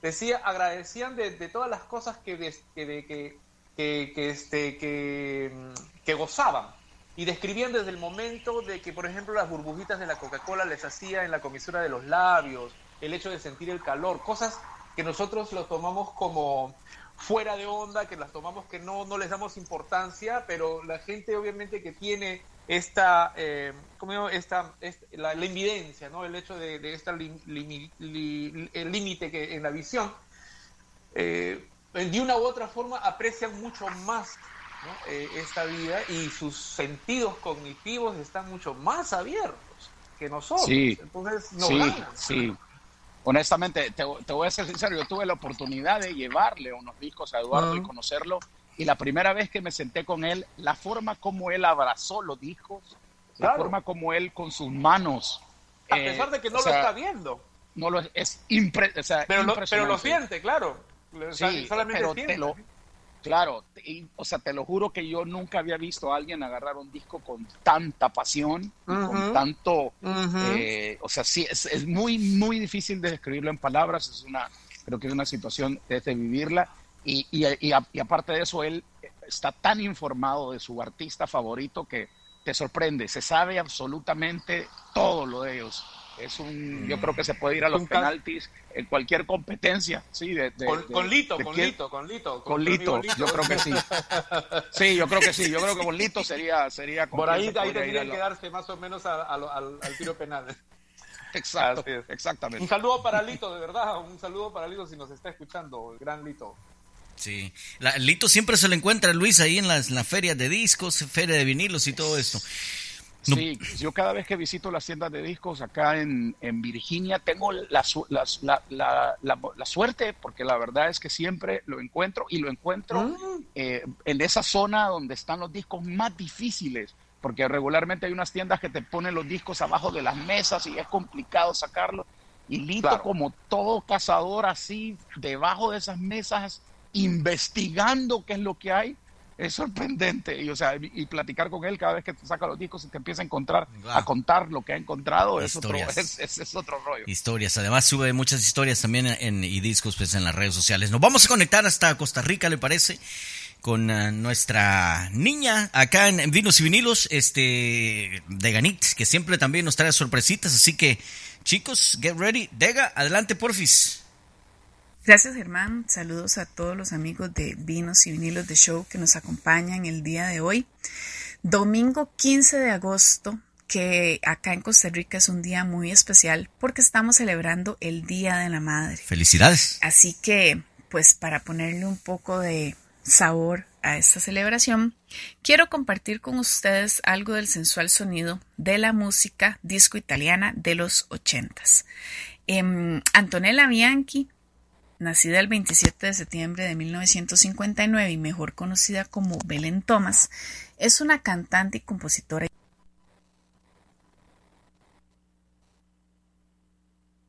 [SPEAKER 6] Decía, agradecían de, todas las cosas que, que, que, que, este, que, mm, que gozaban. Y describían desde el momento de que, por ejemplo, las burbujitas de la Coca-Cola les hacía en la comisura de los labios, el hecho de sentir el calor, cosas que nosotros lo tomamos como fuera de onda, que las tomamos que no, no les damos importancia, pero la gente obviamente que tiene esta, eh, ¿cómo digo? esta, esta- la, la invidencia, ¿no? el hecho de, de este el límite que en la visión, eh, de una u otra forma aprecian mucho más ¿no? Eh, esta vida y sus sentidos cognitivos están mucho más abiertos que nosotros.
[SPEAKER 5] Sí,
[SPEAKER 6] Entonces, no
[SPEAKER 5] sí,
[SPEAKER 6] ganan.
[SPEAKER 5] sí. Honestamente, te, te voy a ser sincero, yo tuve la oportunidad de llevarle unos discos a Eduardo y conocerlo, y la primera vez que me senté con él, la forma como él abrazó los discos, la forma como él con sus manos...
[SPEAKER 6] A
[SPEAKER 5] eh,
[SPEAKER 6] pesar de que no
[SPEAKER 5] sea,
[SPEAKER 6] lo está viendo.
[SPEAKER 5] No lo, es impre, o sea,
[SPEAKER 6] Pero lo, pero
[SPEAKER 5] impresionante.
[SPEAKER 6] lo siente, claro. O sea,
[SPEAKER 5] Sí,
[SPEAKER 6] solamente
[SPEAKER 5] pero
[SPEAKER 6] siente.
[SPEAKER 5] te lo, claro, y, o sea, te lo juro que yo nunca había visto a alguien agarrar un disco con tanta pasión, y con tanto, eh, o sea, sí, es, es muy, muy difícil de describirlo en palabras, es una, creo que es una situación de, de vivirla, y, y, y a- y aparte de eso, él está tan informado de su artista favorito que te sorprende, se sabe absolutamente todo lo de ellos. Es un, yo creo que se puede ir a los penaltis en cualquier competencia, sí, de, de-
[SPEAKER 6] Con,
[SPEAKER 5] de-
[SPEAKER 6] con Lito,
[SPEAKER 5] de
[SPEAKER 6] con
[SPEAKER 5] quién-
[SPEAKER 6] Lito, con Lito.
[SPEAKER 5] con Lito, yo creo que sí. Sí, yo creo que sí. Yo creo que con Lito sería, sería con
[SPEAKER 6] Por ahí,
[SPEAKER 5] se
[SPEAKER 6] ahí tendrían que darse más o menos a- al, al tiro penal.
[SPEAKER 5] Exacto, exactamente.
[SPEAKER 6] Un saludo para Lito, de verdad. Un saludo para Lito si nos está escuchando, el gran Lito.
[SPEAKER 4] Sí. La- Lito siempre se lo encuentra Luis ahí en las, en la feria de discos, feria de vinilos y todo esto.
[SPEAKER 5] Sí, yo cada vez que visito las tiendas de discos acá en, en Virginia tengo la, su- la, la- suerte, porque la verdad es que siempre lo encuentro y lo encuentro eh, en esa zona donde están los discos más difíciles, porque regularmente hay unas tiendas que te ponen los discos abajo de las mesas y es complicado sacarlos. Y Lito,
[SPEAKER 6] Claro.
[SPEAKER 5] como todo cazador así, debajo de esas mesas, investigando qué es lo que hay, es sorprendente. Y, o sea, y, platicar con él cada vez que te saca los discos y te empieza a encontrar,
[SPEAKER 4] Wow.
[SPEAKER 5] a contar lo que ha encontrado, es otro, es, es- es otro rollo.
[SPEAKER 4] Historias, además sube muchas historias también en, y discos pues en las redes sociales. Nos vamos a conectar hasta Costa Rica, ¿le parece? con eh, nuestra niña acá en, en Vinos y Vinilos, este, de Ganit, que siempre también nos trae sorpresitas. Así que, chicos, get ready. Dega, adelante, porfis.
[SPEAKER 11] Gracias Germán, saludos a todos los amigos de Vinos y Vinilos de Show que nos acompañan el día de hoy. Domingo 15 de agosto, que acá en Costa Rica es un día muy especial porque estamos celebrando el Día de la Madre.
[SPEAKER 4] Felicidades.
[SPEAKER 11] Así que, pues para ponerle un poco de sabor a esta celebración, quiero compartir con ustedes algo del sensual sonido de la música disco italiana de los ochentas. Em, Antonella Bianchi nacida el 27 de septiembre de 1959 y mejor conocida como Belén Thomas, es una cantante y compositora.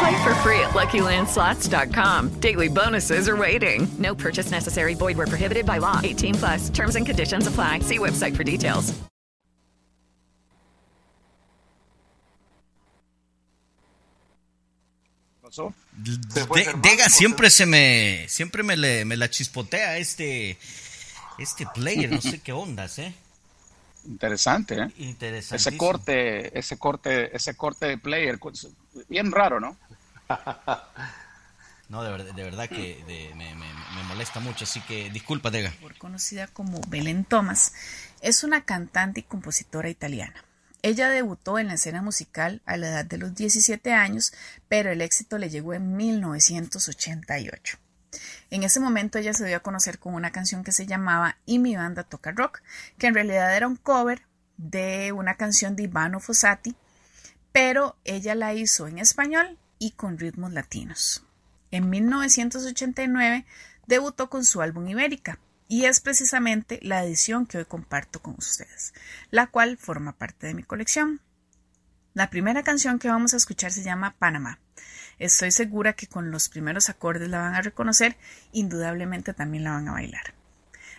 [SPEAKER 8] Play for free at LuckyLandSlots.com. Daily bonuses are waiting. No purchase necessary. Void where prohibited by law. 18 plus. Terms and conditions apply. See website for details.
[SPEAKER 5] pasó?
[SPEAKER 4] De- Dega siempre se me, siempre me, le- me la chispotea este, este player, no sé qué ondas, ¿eh?
[SPEAKER 5] Interesante, ¿eh? Ese corte, ese corte, ese corte de player, bien raro, ¿no?
[SPEAKER 4] No, de verdad, que me, molesta mucho, así que disculpa,
[SPEAKER 11] mejor conocida como Belén Thomas, es una cantante y compositora italiana. Ella debutó en la escena musical a la edad de los 17 años, pero el éxito le llegó en 1988. En ese momento ella se dio a conocer con una canción que se llamaba Y mi banda toca rock, que en realidad era un cover de una canción de Ivano Fossati, pero ella la hizo en español y con ritmos latinos. En 1989 debutó con su álbum Ibérica y es precisamente la edición que hoy comparto con ustedes, la cual forma parte de mi colección. La primera canción que vamos a escuchar se llama Panamá. Estoy segura que con los primeros acordes la van a reconocer, indudablemente también la van a bailar.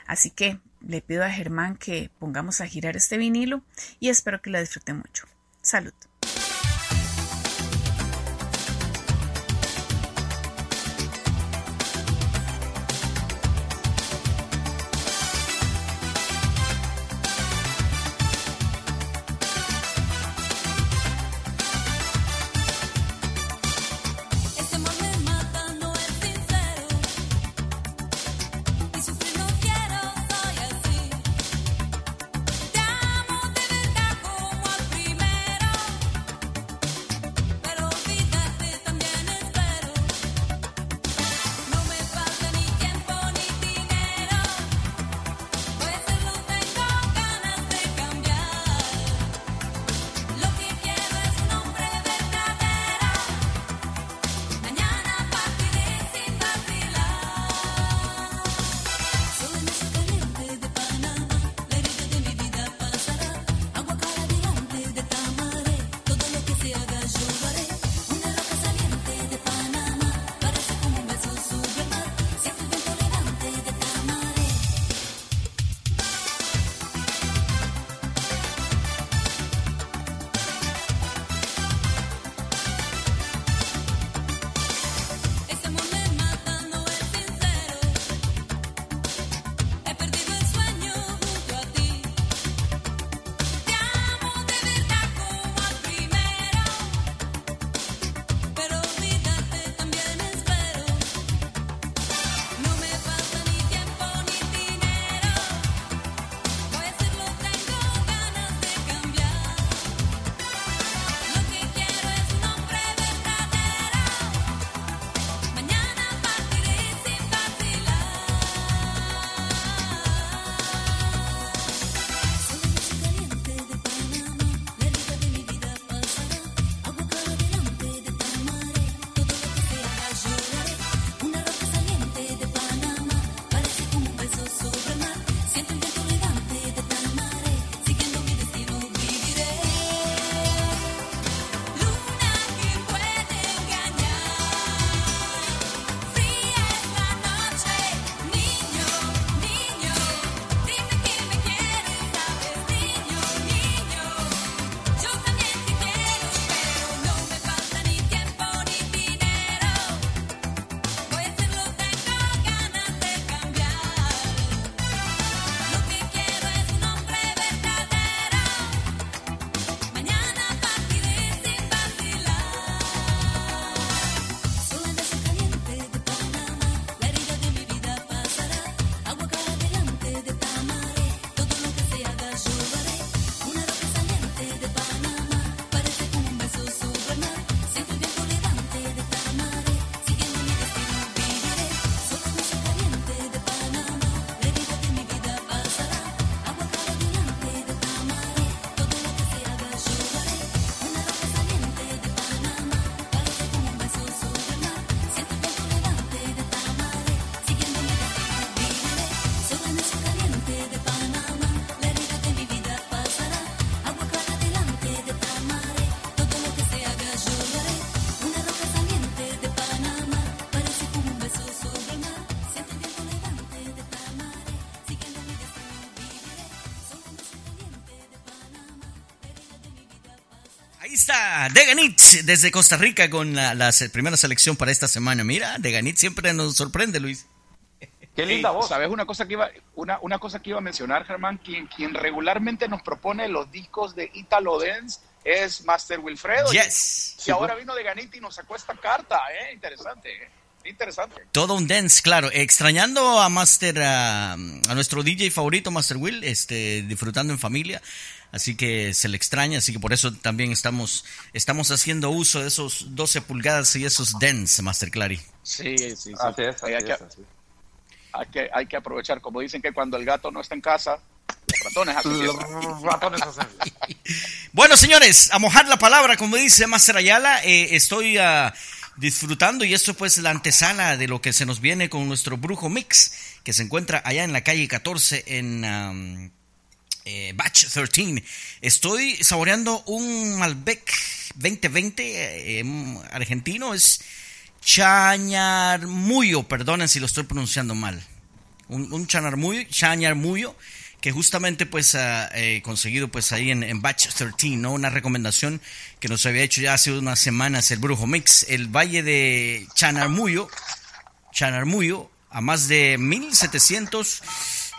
[SPEAKER 11] Así que le pido a Germán que pongamos a girar este vinilo y espero que la disfruten mucho. Salud.
[SPEAKER 4] Ahí está, Deganitz desde Costa Rica con la, la se- primera selección para esta semana. Mira, Deganitz siempre nos sorprende, Luis.
[SPEAKER 6] Qué linda voz.
[SPEAKER 5] ¿Sabes una cosa que iba, una, una cosa que iba a mencionar, Germán? Quien, quien regularmente nos propone los discos de Italo Dance es Master Wilfredo.
[SPEAKER 4] Yes.
[SPEAKER 5] Y ahora vino de Ganiti y nos sacó esta carta, ¿eh? Interesante, ¿eh? Interesante.
[SPEAKER 4] Todo un dance, claro. Extrañando a Master, a, a nuestro DJ favorito, Master Will, este, disfrutando en familia. Así que se le extraña, así que por eso también estamos, estamos haciendo uso de esos 12 pulgadas y esos dance, Master Clary.
[SPEAKER 5] Sí, sí, sí.
[SPEAKER 6] Así es,
[SPEAKER 5] Hay
[SPEAKER 6] así
[SPEAKER 5] que-
[SPEAKER 6] es, así.
[SPEAKER 5] Hay que, hay que aprovechar, como dicen que cuando el gato no está en casa, los ratones
[SPEAKER 6] ratones hacen.
[SPEAKER 4] Bueno, señores, a mojar la palabra, como dice Master Ayala, eh, estoy ah, disfrutando y esto pues la antesala de lo que se nos viene con nuestro brujo mix, que se encuentra allá en la calle 14 en am, eh, Batch 13. Estoy saboreando un Malbec 2020 eh, em, argentino, es Chañarmuyo, perdonen si lo estoy pronunciando mal un, un chañarmuyo, que justamente pues ha eh, conseguido pues ahí en, en Batch 13, ¿no? Una recomendación que nos había hecho ya hace unas semanas el Brujo Mix, el Valle de Chanarmuyo, Chanarmuyo, a más de 1700,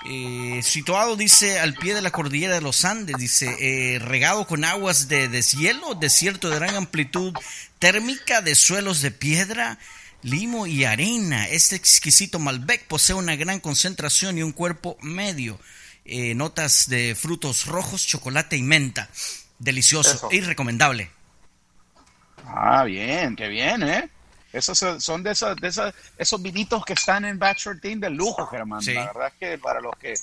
[SPEAKER 4] eh, situado, dice, al pie de la cordillera de los Andes, dice, eh, regado con aguas de deshielo, desierto de gran amplitud térmica, de suelos de piedra, limo y arena. Este exquisito Malbec posee una gran concentración y un cuerpo medio. Eh, notas de frutos rojos, chocolate y menta. Delicioso
[SPEAKER 5] Eso.
[SPEAKER 4] y recomendable.
[SPEAKER 5] Ah, bien, qué bien, ¿eh? Esos son- de, esas, de esos vinitos que están en Batch 13 de lujo, Germán.
[SPEAKER 4] Sí.
[SPEAKER 5] La verdad es que para los que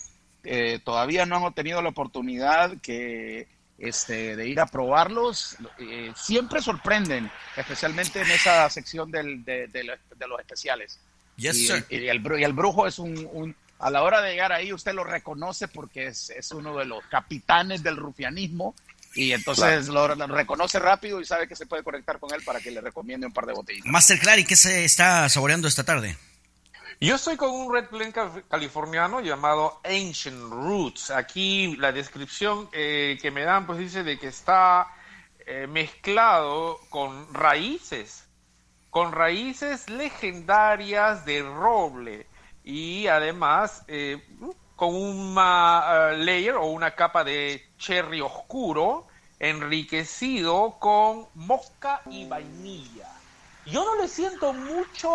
[SPEAKER 5] eh, todavía no han tenido la oportunidad que, este, de ir a probarlos, eh, siempre sorprenden, especialmente en esa sección del- de, de los- de los especiales.
[SPEAKER 4] Yes,
[SPEAKER 5] y,
[SPEAKER 4] sir.
[SPEAKER 5] y el, y el brujo es un, un- A la hora de llegar ahí, usted lo reconoce porque es, es uno de los capitanes del rufianismo. Y entonces lo, lo reconoce rápido y sabe que se puede conectar con él para que le recomiende un par de botellitas.
[SPEAKER 4] Master Clary, ¿qué se está saboreando esta tarde?
[SPEAKER 6] Yo estoy con un Red Blend ca- californiano llamado Ancient Roots. Aquí la descripción eh, que me dan pues dice de que está eh, mezclado con raíces, con raíces legendarias de roble y además eh, con una eh, layer o una capa de cherry oscuro enriquecido con mosca y vainilla. Yo no le siento mucho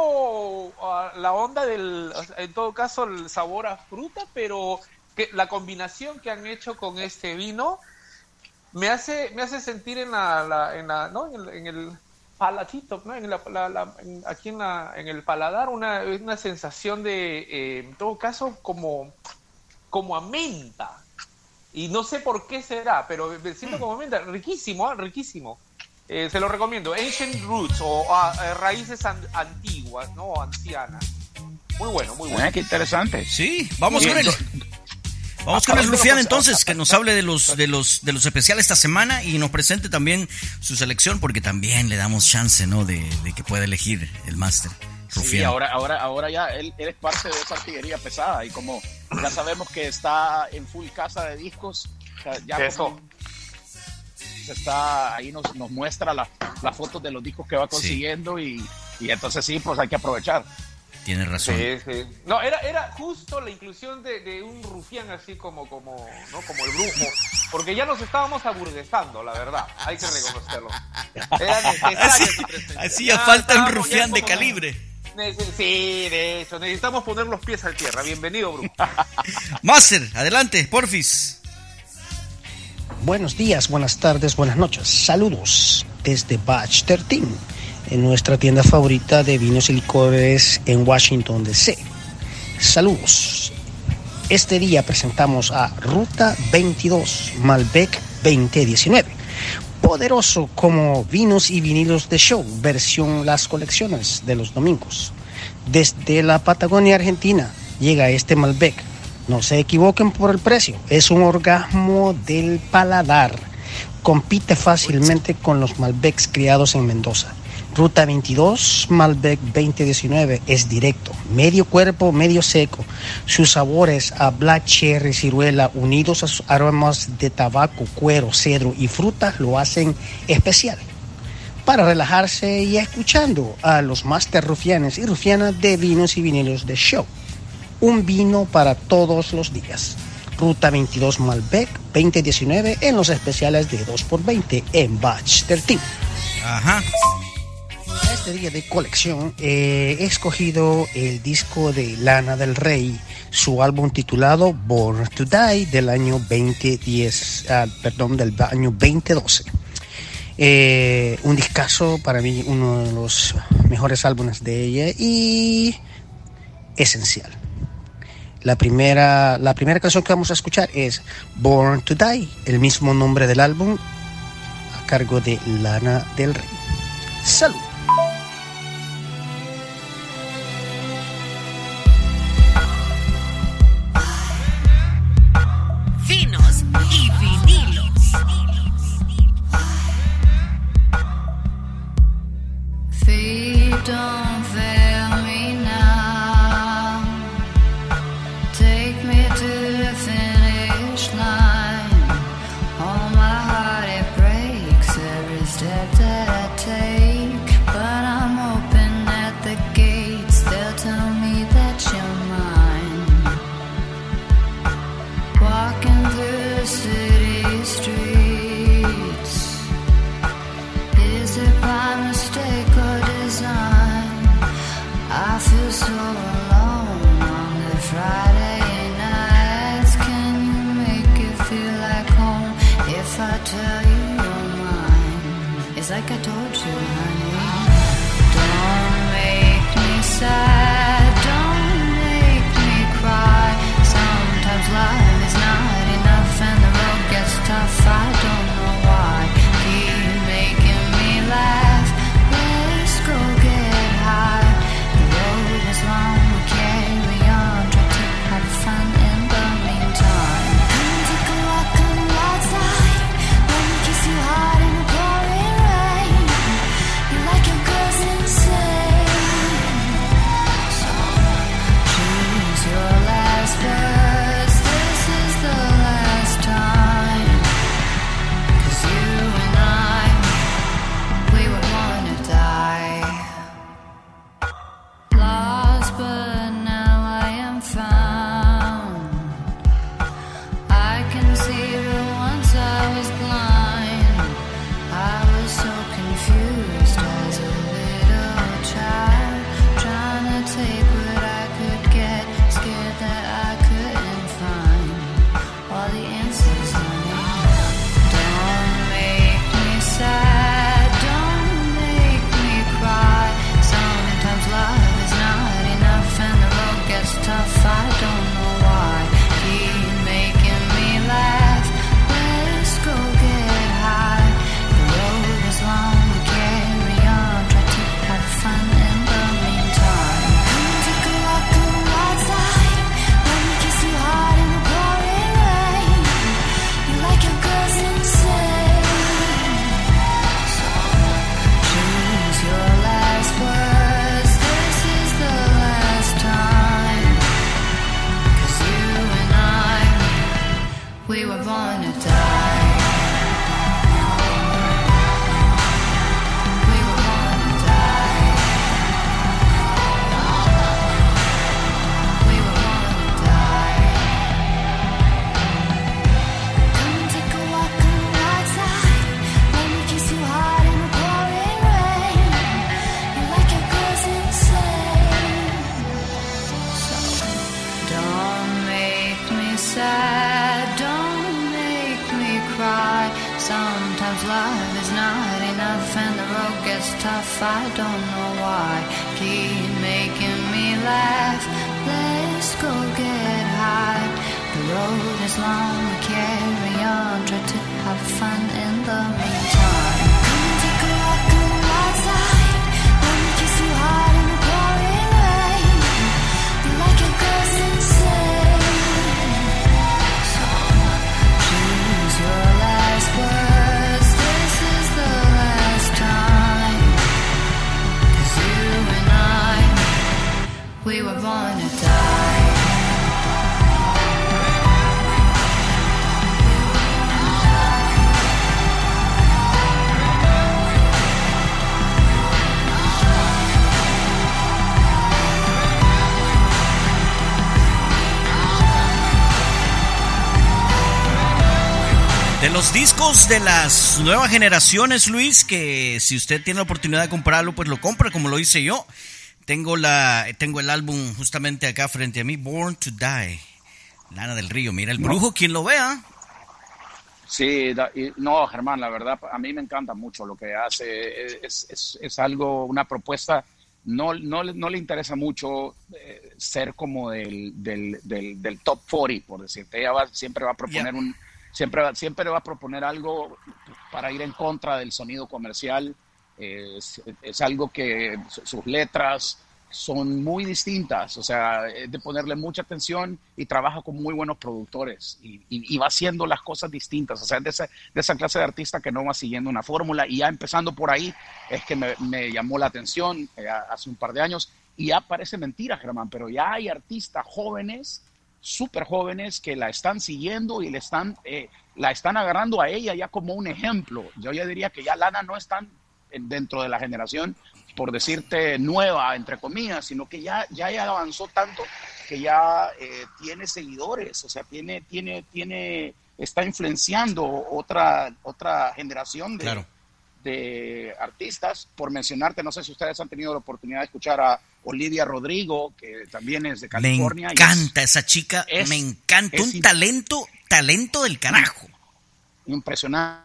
[SPEAKER 6] a la onda del, en todo caso, el sabor a fruta, pero la combinación que han hecho con este vino me hace, me hace sentir en la, en la, ¿no? en el, en el palatito, ¿no? En la- la- la- aquí en, en el paladar, una, una sensación de, eh, en todo caso, como, como a menta. Y no sé por qué será, pero me siento como menta. Riquísimo, ¿ah? riquísimo. Eh, se lo recomiendo. Ancient Roots o ah, eh, raíces an- antiguas, ¿no? Ancianas. Muy bueno, muy bueno.
[SPEAKER 5] Eh, qué interesante.
[SPEAKER 4] Sí, vamos
[SPEAKER 5] Bien,
[SPEAKER 4] con él.
[SPEAKER 5] yo-
[SPEAKER 4] Vamos con el rufián entonces, que nos hable de los, de los, de los especiales esta semana y nos presente también su selección, porque también le damos chance, ¿no? De, de que pueda elegir el máster.
[SPEAKER 5] Sí, ahora, ahora, ahora ya él, él es parte de esa artillería pesada y como ya sabemos que está en full casa de discos, ya
[SPEAKER 6] Eso.
[SPEAKER 5] está ahí nos, nos muestra la- las fotos de los discos que va consiguiendo y, y entonces sí, pues hay que aprovechar.
[SPEAKER 4] Tiene razón.
[SPEAKER 6] Sí, sí. No, era, era justo la inclusión de, de un rufián así como, como, ¿no? como el brujo, porque ya nos estábamos aburguesando, la verdad, hay que reconocerlo. Era necesaria
[SPEAKER 4] Así-
[SPEAKER 6] su presencia.
[SPEAKER 4] hacía
[SPEAKER 6] Ya
[SPEAKER 4] falta
[SPEAKER 6] ya
[SPEAKER 4] rufián de
[SPEAKER 6] como-
[SPEAKER 4] calibre.
[SPEAKER 6] Sí, de hecho, necesitamos poner los pies al tierra. Bienvenido, brujo.
[SPEAKER 4] Máster, adelante, porfis.
[SPEAKER 12] Buenos días, buenas tardes, buenas noches. Saludos desde Batch 13, en nuestra tienda favorita de vinos y licores en Washington, D.C. Saludos. Este día presentamos a Ruta 22 Malbec 2019. Poderoso como vinos y vinilos de show, versión las colecciones de los domingos. Desde la Patagonia Argentina llega este Malbec. No se equivoquen por el precio, es un orgasmo del paladar. Compite fácilmente con los Malbecs criados en Mendoza.
[SPEAKER 13] Ruta 22, Malbec 2019, es directo, medio cuerpo, medio seco. Sus sabores a black cherry, ciruela, unidos a sus aromas de tabaco, cuero, cedro y frutas lo hacen especial. Para relajarse y escuchando a los master rufianes y rufianas de vinos y vinilos de show. Un vino para todos los días. Ruta 22 Malbec 2019 en los especiales de 2x20 en Batch 13.
[SPEAKER 4] Ajá
[SPEAKER 13] batería de colección eh, he escogido el disco de Lana del Rey, su álbum titulado Born to Die del año 2010, ah, perdón, del año 2012. Eh, un discazo, para mí uno de los mejores álbumes de ella y esencial. La primera, la primera canción que vamos a escuchar es Born to Die, el mismo nombre del álbum, a cargo de Lana del Rey. Salud.
[SPEAKER 4] De las nuevas generaciones, Luis, que si usted tiene la oportunidad de comprarlo, pues lo compra, como lo hice yo. Tengo, la, tengo el álbum justamente acá frente a mí, Born to Die. Lana del Río, mira el brujo, quien lo vea.
[SPEAKER 5] Sí, da- y- no, Germán, la verdad, a mí me encanta mucho lo que hace. Es, es- es algo, una propuesta, no, no, le- no le interesa mucho eh, ser como del, del, del, del top 40, por decirte. Ella va- siempre va a proponer un, siempre, va- siempre va a proponer algo para ir en contra del sonido comercial. Es, algo que su- sus letras son muy distintas, o sea, es de ponerle mucha atención y trabaja con muy buenos productores y, va haciendo las cosas distintas, o sea, de esa, de esa clase de artista que no va siguiendo una fórmula y ya empezando por ahí es que me, me llamó la atención eh, hace un par de años y ya parece mentira, Germán, pero ya hay artistas jóvenes, súper jóvenes que la están siguiendo y le están, eh, la están agarrando a ella ya como un ejemplo. Yo ya diría que ya Lana no es tan en- dentro de la generación, por decirte nueva, entre comillas, sino que ya, ya ella avanzó tanto que ya eh, tiene seguidores, o sea, tiene, tiene, tiene, está influenciando otra, otra generación de,
[SPEAKER 4] Claro.
[SPEAKER 5] de artistas. Por mencionarte, no sé si ustedes han tenido la oportunidad de escuchar a Olivia Rodrigo, que también es de
[SPEAKER 4] Me
[SPEAKER 5] California. es-
[SPEAKER 4] encanta esa chica,
[SPEAKER 5] es-
[SPEAKER 4] me encanta. Un talento, talento del carajo.
[SPEAKER 5] impresionante.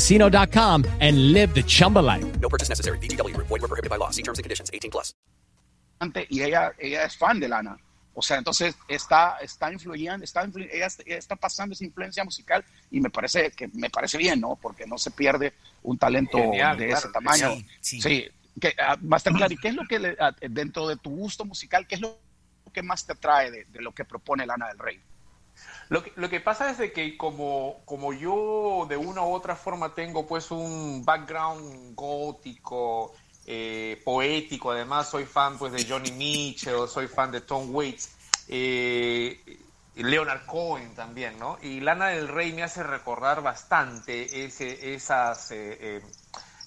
[SPEAKER 14] ChumbaCasino.com and live the Chumba life.
[SPEAKER 15] No purchase necessary. VGW Group. Void were prohibited by law. See terms and conditions. 18 plus.
[SPEAKER 5] y ella, ella es fan de Lana. O sea, entonces está, está influyendo, está, influ- ella, está- ella está pasando esa influencia musical y me parece que me parece bien, ¿no? Porque no se pierde un talento
[SPEAKER 6] Genial,
[SPEAKER 5] de
[SPEAKER 6] claro,
[SPEAKER 5] ese tamaño.
[SPEAKER 4] sí,
[SPEAKER 5] Sí, que, ah, Master Clary, ¿qué es lo que le- ah, dentro de tu gusto musical, qué es lo que más te atrae de, de lo que propone Lana del Rey?
[SPEAKER 6] Lo que, lo que pasa es de que como, como yo de una u otra forma tengo pues un background gótico, eh, poético, además soy fan pues de Johnny Mitchell, soy fan de Tom Waits, eh, Leonard Cohen también, ¿no? Y Lana del Rey me hace recordar bastante esas eh, eh,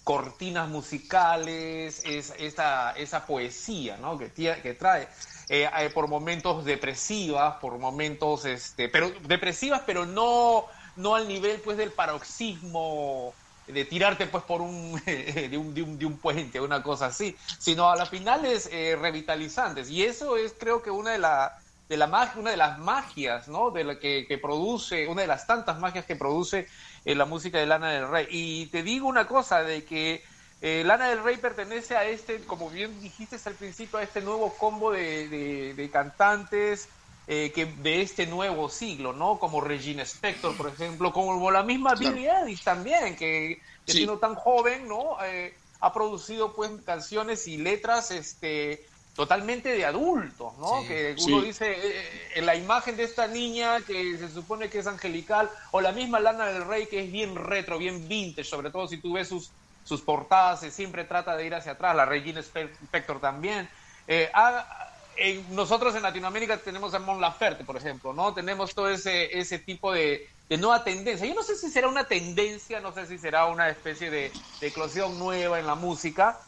[SPEAKER 6] cortinas musicales, es, esa, esa poesía, ¿no? Que trae. Eh, eh, por momentos depresivas, por momentos, este, pero depresivas, pero no, no al nivel pues del paroxismo de tirarte pues por un de un, de un, de un puente, una cosa así, sino a las finales eh, revitalizantes. Y eso es creo que una de la de la magia, una de las magias, ¿no? De la que, que produce, una de las tantas magias que produce eh, la música de Lana del Rey. Y te digo una cosa, de que eh, Lana del Rey pertenece a este, como bien dijiste al principio, a este nuevo combo de, de- de cantantes eh, que de este nuevo siglo, ¿no? Como Regina Spector, por ejemplo, como la misma
[SPEAKER 5] Claro.
[SPEAKER 6] Billie Eilish también, que, que
[SPEAKER 5] Sí.
[SPEAKER 6] siendo tan joven, ¿no? Eh, ha producido pues canciones y letras, este totalmente de adultos, ¿no?
[SPEAKER 4] Sí.
[SPEAKER 6] Que uno
[SPEAKER 5] Sí.
[SPEAKER 6] dice, eh, eh, la imagen de esta niña que se supone que es angelical, o la misma Lana del Rey que es bien retro, bien vintage, sobre todo si tú ves sus, sus portadas, eh, siempre trata de ir hacia atrás, la Regina Spe- Spector también. Eh, nosotros en Latinoamérica tenemos a Mon Laferte, por ejemplo, ¿no? Tenemos todo ese, ese tipo de, de nueva tendencia. Yo no sé si será una tendencia, no sé si será una especie de, de eclosión nueva en la música,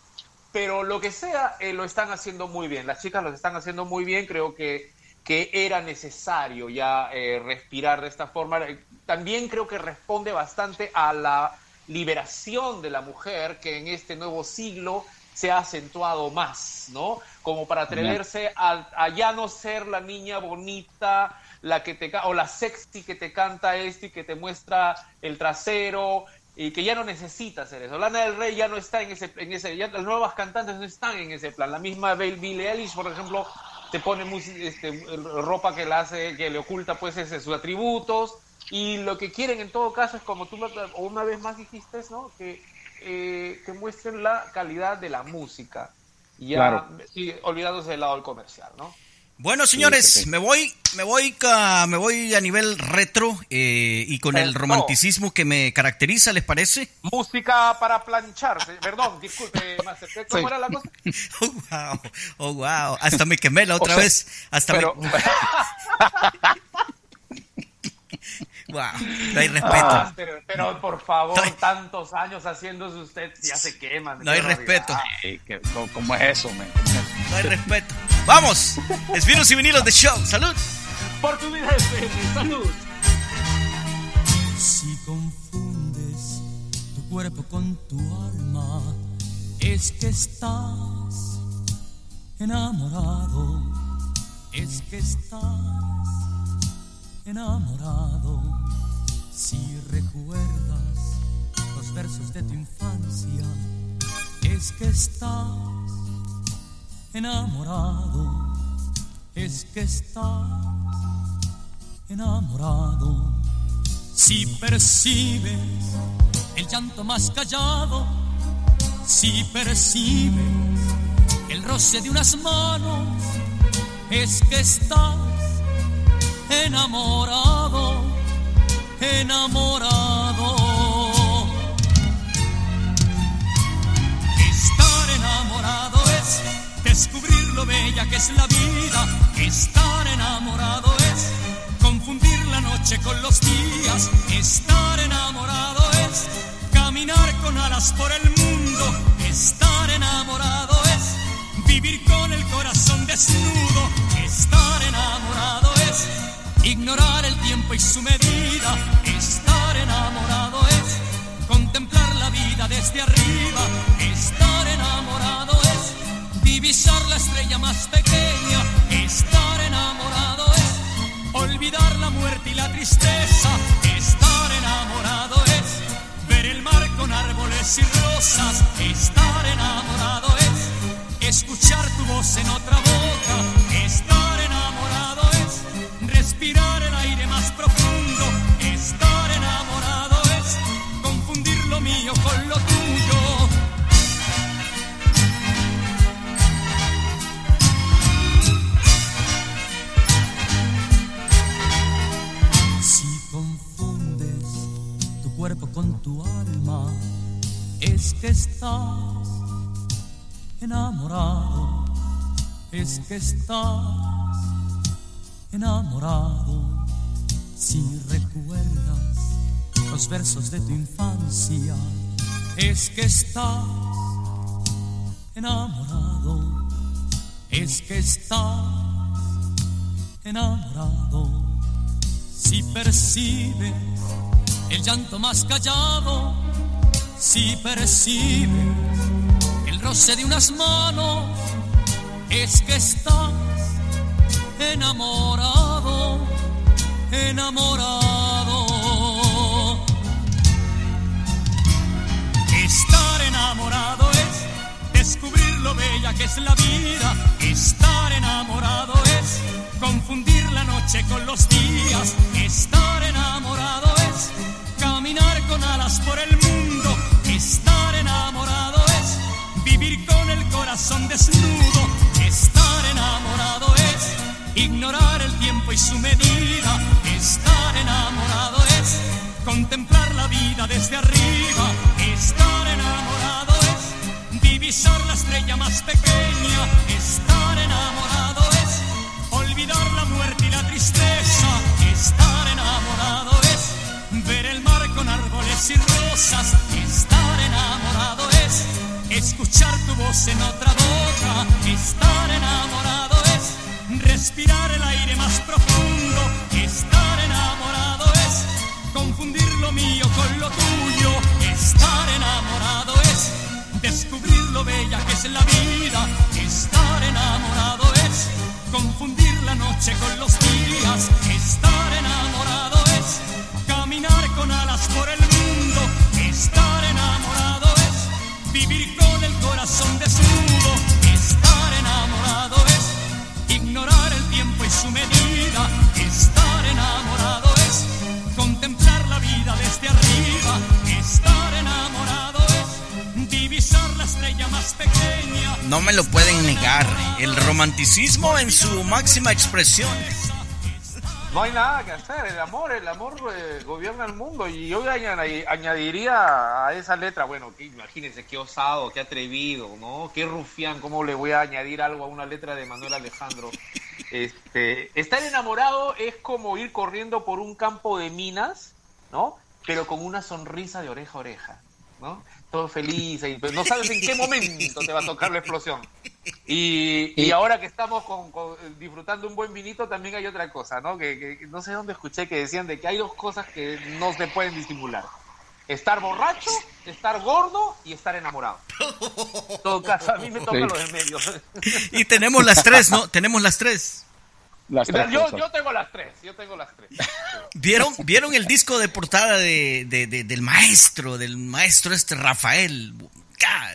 [SPEAKER 6] pero lo que sea, eh, lo están haciendo muy bien. Las chicas lo están haciendo muy bien, creo que, que era necesario ya respirar de esta forma. También creo que responde bastante a la liberación de la mujer que en este nuevo siglo se ha acentuado más, ¿no? Como para atreverse a, a ya no ser la niña bonita, la que te o la sexy que te canta este y que te muestra el trasero, y que ya no necesita hacer eso. Lana del Rey ya no está en ese, en ese ya las nuevas cantantes no están en ese plan. La misma Bill- Billie Eilish, por ejemplo, te pone este, ropa que le hace, que le oculta pues ese, sus atributos y lo que quieren en todo caso es como tú una vez más dijiste, ¿no? Que, eh, que muestren la calidad de la música. Y ya
[SPEAKER 5] Claro.
[SPEAKER 6] sí, olvidándose del lado del comercial, ¿no?
[SPEAKER 4] Bueno, señores,
[SPEAKER 6] Sí,
[SPEAKER 4] me voy, me voy, ca- me voy a nivel retro eh, y con el romanticismo que me caracteriza, ¿les parece?
[SPEAKER 6] Música para plancharse. Perdón, disculpe, Master. ¿Cómo
[SPEAKER 4] Sí.
[SPEAKER 6] era la cosa?
[SPEAKER 4] Oh, wow, oh, wow. Hasta me quemé la otra
[SPEAKER 6] O sea,
[SPEAKER 4] vez. Hasta
[SPEAKER 6] pero-
[SPEAKER 4] me... wow, no hay respeto.
[SPEAKER 6] Ah, pero, pero, por favor, tantos años haciéndose usted ya se queman.
[SPEAKER 4] No hay respeto.
[SPEAKER 5] ¿Cómo, cómo es eso, men? ¿Cómo es eso?
[SPEAKER 4] No hay respeto. Vamos, es Vinos y Vinilos de Show. Salud.
[SPEAKER 6] Por tu vida. Salud.
[SPEAKER 16] Si confundes tu cuerpo con tu alma, es que estás enamorado, es que estás enamorado. Si recuerdas los versos de tu infancia, es que estás enamorado, es que estás enamorado. Si percibes el llanto más callado, si percibes el roce de unas manos, es que estás enamorado, enamorado. Estar enamorado es descubrir lo bella que es la vida. Estar enamorado es confundir la noche con los días. Estar enamorado es caminar con alas por el mundo. Estar enamorado es vivir con el corazón desnudo. Estar enamorado es ignorar el tiempo y su medida. Estar enamorado es contemplar la vida desde arriba. Estar enamorado es divisar la estrella más pequeña. Estar enamorado es olvidar la muerte y la tristeza. Estar enamorado es ver el mar con árboles y rosas. Estar enamorado es escuchar tu voz en otra boca. Estar respirar el aire más profundo. Estar enamorado es confundir lo mío con lo tuyo. Si confundes tu cuerpo con tu alma, es que estás enamorado, es que estás enamorado. Si recuerdas los versos de tu infancia, es que estás enamorado, es que estás enamorado. Si percibes el llanto más callado, si percibes el roce de unas manos, es que estás enamorado, enamorado. Estar enamorado es descubrir lo bella que es la vida. Estar enamorado es confundir la noche con los días. Estar enamorado es caminar con alas por el mundo. Estar enamorado es vivir con el corazón desnudo. Estar enamorado es ignorar el tiempo y su medida. Estar enamorado es contemplar la vida desde arriba. Estar enamorado es divisar la estrella más pequeña. Estar enamorado es olvidar la muerte y la tristeza. Estar enamorado es ver el mar con árboles y rosas. Estar enamorado es escuchar tu voz en otra boca. Estar enamorado respirar el aire más profundo. Estar enamorado es confundir lo mío con lo tuyo. Estar enamorado es descubrir lo bella que es la vida. Estar
[SPEAKER 4] romanticismo en su máxima expresión.
[SPEAKER 6] No hay nada que hacer, el amor, el amor eh, gobierna el mundo y yo añadi- añadiría a esa letra, bueno, imagínense qué osado, qué atrevido, ¿no? Qué rufián, cómo le voy a añadir algo a una letra de Manuel Alejandro. Este, estar enamorado es como ir corriendo por un campo de minas, ¿no? Pero con una sonrisa de oreja a oreja, ¿no? Todo feliz, y pues no sabes en qué momento te va a tocar la explosión. Y, y ahora que estamos con- con- disfrutando un buen vinito, también hay otra cosa, ¿no? Que, no sé dónde escuché que decían de que hay dos cosas que no se pueden disimular. Estar borracho, estar gordo y estar enamorado. En todo caso, a mí me toca
[SPEAKER 4] Sí.
[SPEAKER 6] lo de medio.
[SPEAKER 4] Y tenemos las tres, ¿no? Tenemos las tres.
[SPEAKER 6] Yo, yo tengo las tres, yo tengo las tres.
[SPEAKER 4] ¿Vieron, ¿Vieron el disco de portada de, de- de- del maestro, del maestro este Rafael?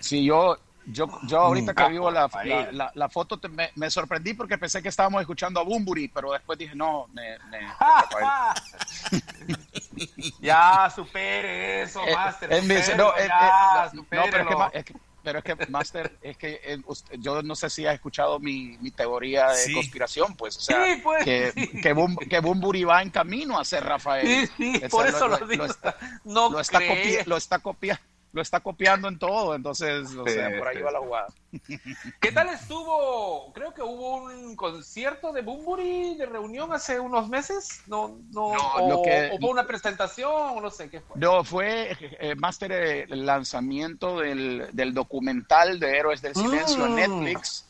[SPEAKER 5] Sí, yo, yo, yo ahorita que vivo la, la, la- la foto, te- me, me sorprendí porque pensé que estábamos escuchando a Bumburi, pero después dije, no, me, me-
[SPEAKER 6] Ya, supere eso,
[SPEAKER 5] Eh,
[SPEAKER 6] Master. supérelo,
[SPEAKER 5] no, eh,
[SPEAKER 6] ya,
[SPEAKER 5] eh, no, pero es que, ma- es que- pero es que, Master, es que eh, usted- yo no sé si ha escuchado mi, mi teoría de
[SPEAKER 6] Sí.
[SPEAKER 5] conspiración, pues, o sea,
[SPEAKER 6] Sí, pues,
[SPEAKER 5] que,
[SPEAKER 6] sí.
[SPEAKER 5] que, Bum- que Bumburi va en camino a ser Rafael.
[SPEAKER 6] Sí, por eso lo digo.
[SPEAKER 5] está,
[SPEAKER 6] No
[SPEAKER 5] lo está, copi- lo está copia- lo está copiando en todo, entonces, o
[SPEAKER 6] Sí,
[SPEAKER 5] sea, por ahí
[SPEAKER 6] sí,
[SPEAKER 5] va la jugada.
[SPEAKER 6] ¿Qué tal estuvo? Creo que hubo un concierto de Bumburi de reunión hace unos meses. No, no, o,
[SPEAKER 5] lo que-
[SPEAKER 6] o fue una presentación, no sé qué fue.
[SPEAKER 5] No, fue eh, Master el lanzamiento del, del documental de Héroes del Silencio en
[SPEAKER 6] Mm.
[SPEAKER 5] Netflix.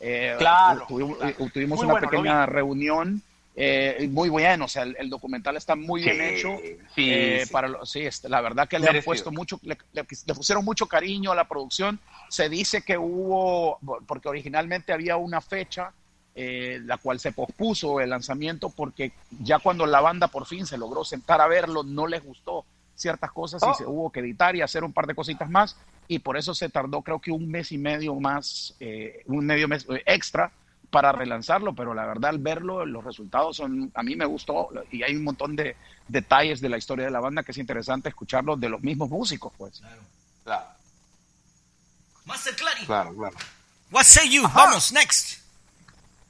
[SPEAKER 5] Eh,
[SPEAKER 6] Claro,
[SPEAKER 5] Tuvimos,
[SPEAKER 6] claro.
[SPEAKER 5] eh, tuvimos una
[SPEAKER 6] bueno,
[SPEAKER 5] pequeña reunión. Eh, muy bueno, o sea, el, el documental está muy
[SPEAKER 6] Sí,
[SPEAKER 5] bien hecho.
[SPEAKER 6] sí,
[SPEAKER 5] eh,
[SPEAKER 6] sí.
[SPEAKER 5] Para lo- sí, este, la verdad que le han puesto mucho, le, le- le pusieron mucho cariño a la producción. Se dice que hubo, porque originalmente había una fecha eh, la cual se pospuso el lanzamiento porque ya cuando la banda por fin se logró sentar a verlo, no les gustó ciertas cosas
[SPEAKER 6] Oh.
[SPEAKER 5] y se hubo que editar y hacer un par de cositas más y por eso se tardó creo que un mes y medio más, eh, un medio mes eh, extra para relanzarlo, pero la verdad al verlo los resultados son, a mí me gustó y hay un montón de detalles de la historia de la banda que es interesante escucharlos de los mismos músicos, pues.
[SPEAKER 6] Claro,
[SPEAKER 4] Master Clary.
[SPEAKER 6] claro, claro.
[SPEAKER 4] What say you? Vamos, next.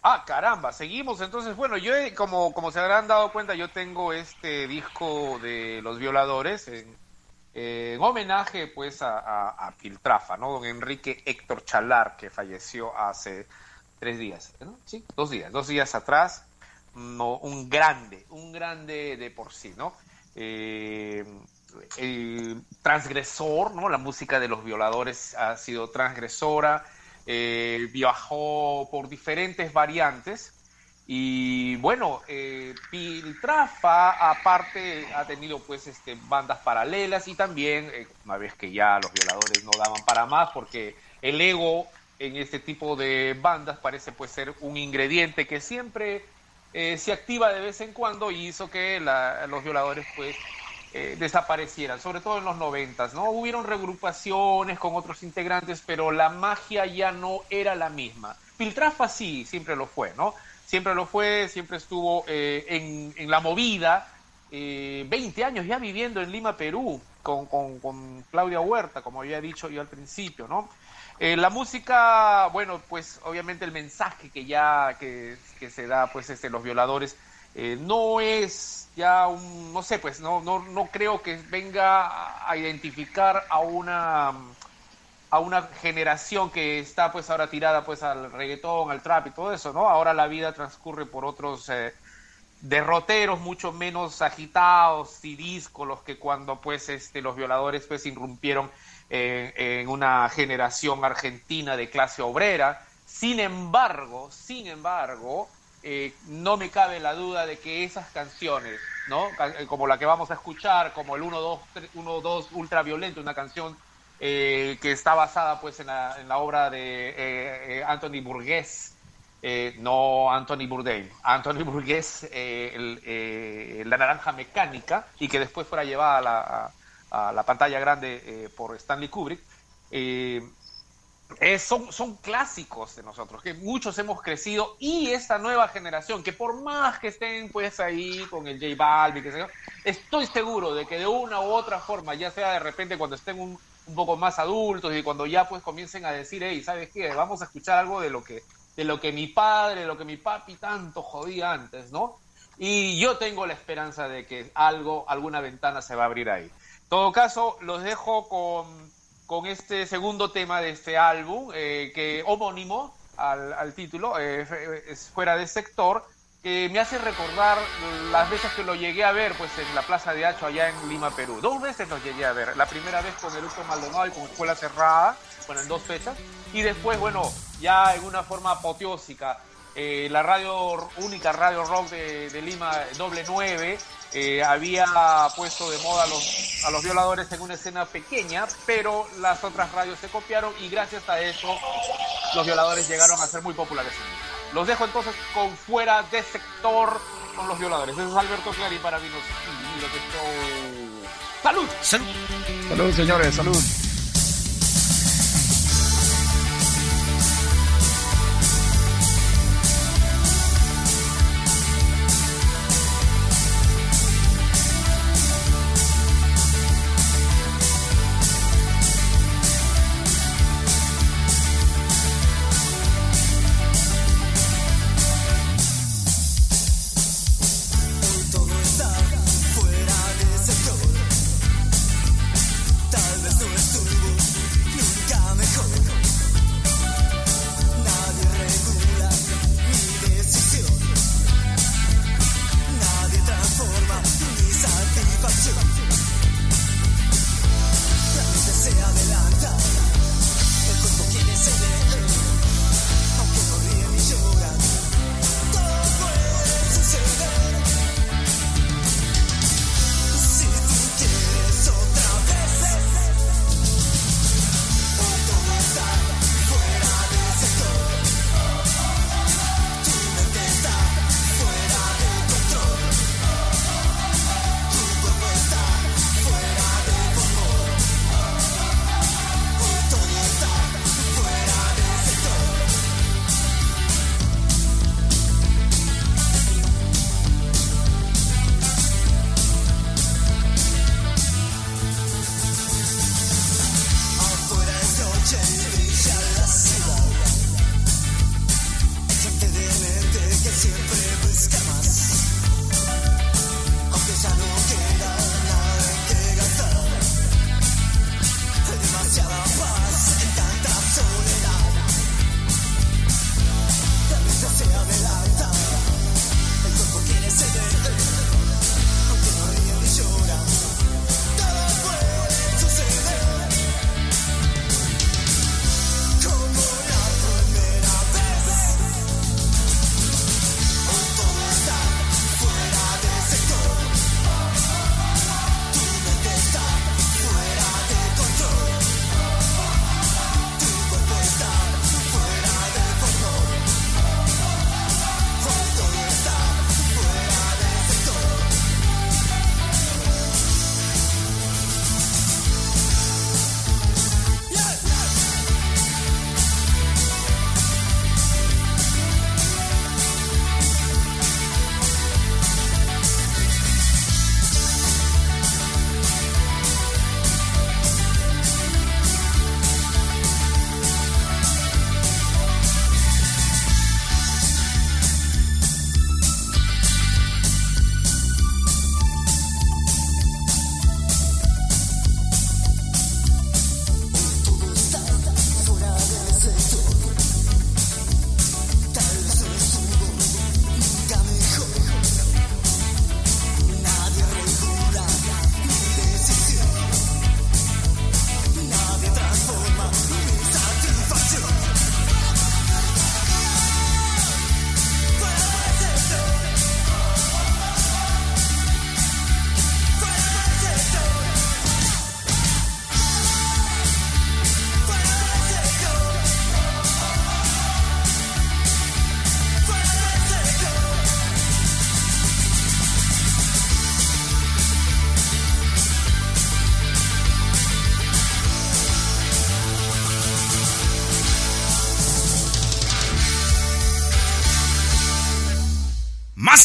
[SPEAKER 6] Ah, caramba, seguimos. Entonces, bueno, yo, he- como, como se habrán dado cuenta, yo tengo este disco de Los Violadores en, eh, en homenaje, pues, a, a, a Piltrafa, ¿no? Don Enrique Héctor Chalar, que falleció hace tres días, ¿no? Sí, dos días, dos días atrás. No, un grande, un grande de por sí, ¿no? Eh, el transgresor, ¿no? La música de los violadores ha sido transgresora, eh, viajó por diferentes variantes y bueno, eh, Piltrafa aparte ha tenido pues este, bandas paralelas y también, eh, una vez que ya los violadores no daban para más porque el ego en este tipo de bandas parece pues ser un ingrediente que siempre eh, se activa de vez en cuando y hizo que los violadores pues eh, desaparecieran, sobre todo en los noventas, ¿no? Hubieron regrupaciones con otros integrantes, pero la magia ya no era la misma. Piltrafa sí, siempre lo fue, ¿no? Siempre lo fue, siempre estuvo eh, en, en la movida, eh, 20 años ya viviendo en Lima, Perú, con, con- Claudia Huerta, como había dicho yo al principio, ¿no? Eh, la música, bueno, pues obviamente el mensaje que ya que, que se da, pues, este, los violadores, eh, no es ya un, no sé, pues, no, no, no creo que venga a identificar a una a una generación que está pues ahora tirada pues al reggaetón, al trap y todo eso, ¿no? Ahora la vida transcurre por otros eh, derroteros mucho menos agitados y díscolos que cuando pues este los violadores pues irrumpieron en, una generación argentina de clase obrera. Sin embargo, sin embargo, eh, no me cabe la duda de que esas canciones, ¿no? Eh, Como la que vamos a escuchar, como el 1 2 1 2 ultraviolento, una canción eh, que está basada pues en la, obra de Anthony Burgess, eh, no Anthony Bourdain, Anthony Burgess, eh, eh, La Naranja Mecánica, y que después fuera llevada a la, a- la pantalla grande eh, por Stanley Kubrick. Son, son clásicos de nosotros, que muchos hemos crecido y esta nueva generación, que por más que estén pues ahí con el J Balvin, que yo, estoy seguro de que de una u otra forma, ya sea de repente cuando estén un, un poco más adultos y cuando ya pues comiencen a decir, hey, ¿sabes qué? Vamos a escuchar algo de lo que, de lo que mi padre, lo que mi papi tanto jodía antes, ¿no? Y yo tengo la esperanza de que algo, alguna ventana se va a abrir ahí. En todo caso, los dejo con, con este segundo tema de este álbum, eh, que homónimo al, al título, eh, es fuera de sector, que me hace recordar las veces que lo llegué a ver pues en la Plaza de Hacho allá en Lima, Perú. Dos veces lo llegué a ver. La primera vez con Eructo Maldonado y con Escuela Cerrada, bueno, en dos fechas. Y después, bueno, ya en una forma apoteósica, eh, la radio única radio rock de, de Lima, doble nueve, eh, había puesto de moda a los, a los violadores en una escena pequeña, pero las otras radios se copiaron y gracias a eso los violadores llegaron a ser muy populares. Los dejo entonces con fuera de sector con los violadores. Ese es Alberto Clary para Vinos y lo que show. ¡Salud!
[SPEAKER 4] ¡Salud!
[SPEAKER 17] Salud, señores, salud.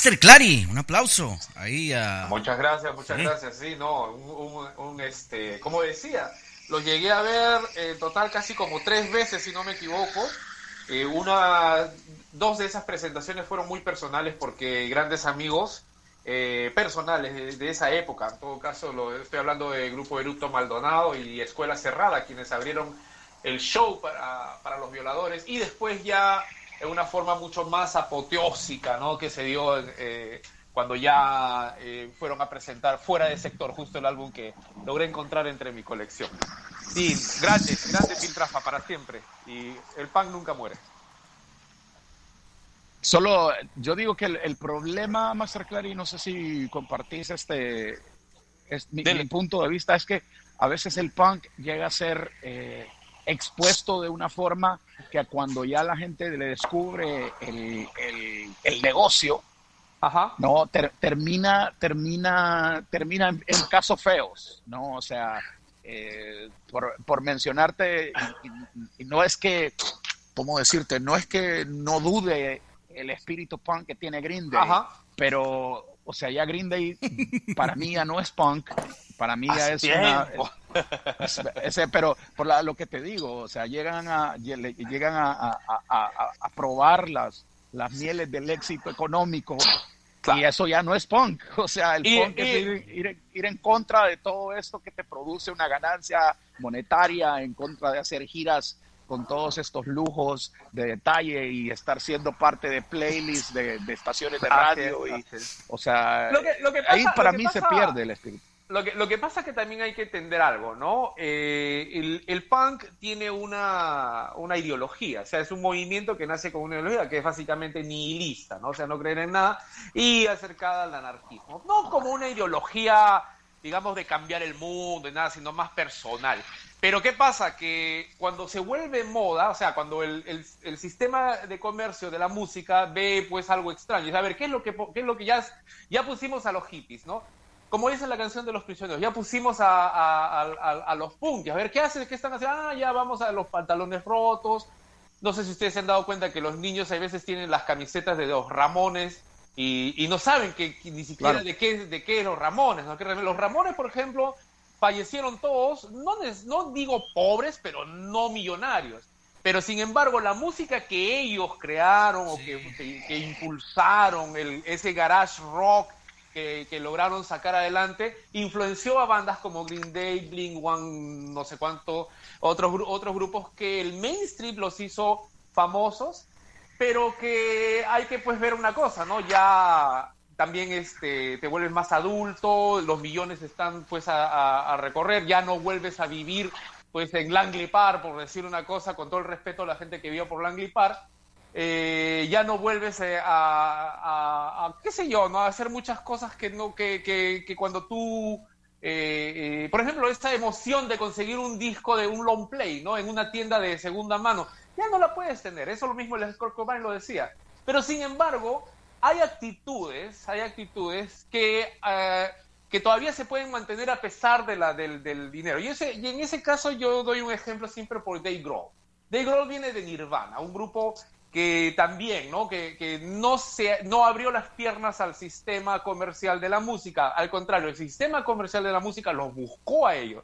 [SPEAKER 4] Master Clary, un aplauso ahí a...
[SPEAKER 6] Muchas gracias, muchas
[SPEAKER 4] Sí.
[SPEAKER 6] gracias. Sí, no, un, un- un, este, como decía, los llegué a ver en total casi como tres veces, si no me equivoco. Eh, una, dos de esas presentaciones fueron muy personales porque grandes amigos eh, personales de, de esa época, en todo caso lo, estoy hablando del grupo Erupto Maldonado y Escuela Cerrada, quienes abrieron el show para, para los violadores y después ya en una forma mucho más apoteósica, ¿no? Que se dio eh, cuando ya eh, fueron a presentar fuera de sector, justo el álbum que logré encontrar entre mi colección. Sí, grande, grande Piltrafa para siempre. Y el pan nunca muere.
[SPEAKER 5] Solo, yo digo que el, el problema, Master Clary, no sé si compartís este, es, mi, mi punto de vista, es que a veces el punk llega a ser eh, expuesto de una forma que cuando ya la gente le descubre el, el, el negocio, no Ter- termina, termina, termina en, en casos feos, ¿no? O sea, eh, por, por mencionarte, y, y- y no es que, ¿cómo decirte? No es que no dude el espíritu punk que tiene Green Day,
[SPEAKER 6] Ajá.
[SPEAKER 5] pero, o sea, ya Green Day para mí ya no es punk, para mí ya es una... es- pero por la- lo que te digo, o sea, llegan a, lle- le- llegan a, a- a- a- a probar las, las mieles del éxito económico y eso ya no es punk. O sea, el
[SPEAKER 6] Y-
[SPEAKER 5] punk es ir, ir- ir en contra de todo esto que te produce una ganancia monetaria, en contra de hacer giras con todos estos lujos de detalle y estar siendo parte de playlists de, de estaciones de radio. y, o sea,
[SPEAKER 6] Lo que- lo que
[SPEAKER 5] ahí
[SPEAKER 6] pasa-
[SPEAKER 5] para
[SPEAKER 6] lo que
[SPEAKER 5] mí se
[SPEAKER 6] pasa-
[SPEAKER 5] pierde el espíritu.
[SPEAKER 6] Lo que, lo que pasa es que también hay que entender algo, ¿no? Eh, el, el punk tiene una, una ideología, o sea, es un movimiento que nace con una ideología que es básicamente nihilista, ¿no? O sea, no creer en nada y acercada al anarquismo. No como una ideología, digamos, de cambiar el mundo, de nada, sino más personal. Pero ¿qué pasa? Que cuando se vuelve moda, o sea, cuando el, el- sistema de comercio de la música ve pues algo extraño, es a ver, ¿qué es lo que, qué es lo que ya, ya pusimos a los hippies, ¿no? Como dice la canción de los prisioneros, ya pusimos a- a- a los punks, a ver, ¿qué hacen? ¿Qué están haciendo? Ah, ya vamos a los pantalones rotos. No sé si ustedes se han dado cuenta que los niños a veces tienen las camisetas de los Ramones y, y no saben que, que ni siquiera
[SPEAKER 5] Claro.
[SPEAKER 6] de qué de qué los Ramones. ¿no? Que los Ramones, por ejemplo, fallecieron todos, no, no digo pobres, pero no millonarios. Pero sin embargo, la música que ellos crearon o que, que- que impulsaron, el, ese garage rock que, que lograron sacar adelante, influenció a bandas como Green Day, Blink One, no sé cuánto, otros, gru- otros grupos que el mainstream los hizo famosos, pero que hay que pues ver una cosa, ¿no? Ya también este, te vuelves más adulto, los millones están pues a, recorrer, ya no vuelves a vivir pues en Langley Park, por decir una cosa, con todo el respeto a la gente que vivió por Langley Park, eh, ya no vuelves eh, a, qué sé yo, ¿no? A hacer muchas cosas que no, que, que, que cuando tú, eh, eh, por ejemplo, esta emoción de conseguir un disco de un long play, ¿no? En una tienda de segunda mano, ya no la puedes tener. Eso lo mismo el Cobain lo decía. Pero sin embargo, hay actitudes, hay actitudes que, eh, que todavía se pueden mantener a pesar de la, del, del dinero. Y, ese, y en ese caso yo doy un ejemplo siempre por Dave Grohl. Dave Grohl viene de Nirvana, un grupo que también, ¿no? Que, que no, se, no abrió las piernas al sistema comercial de la música. Al contrario, el sistema comercial de la música los buscó a ellos.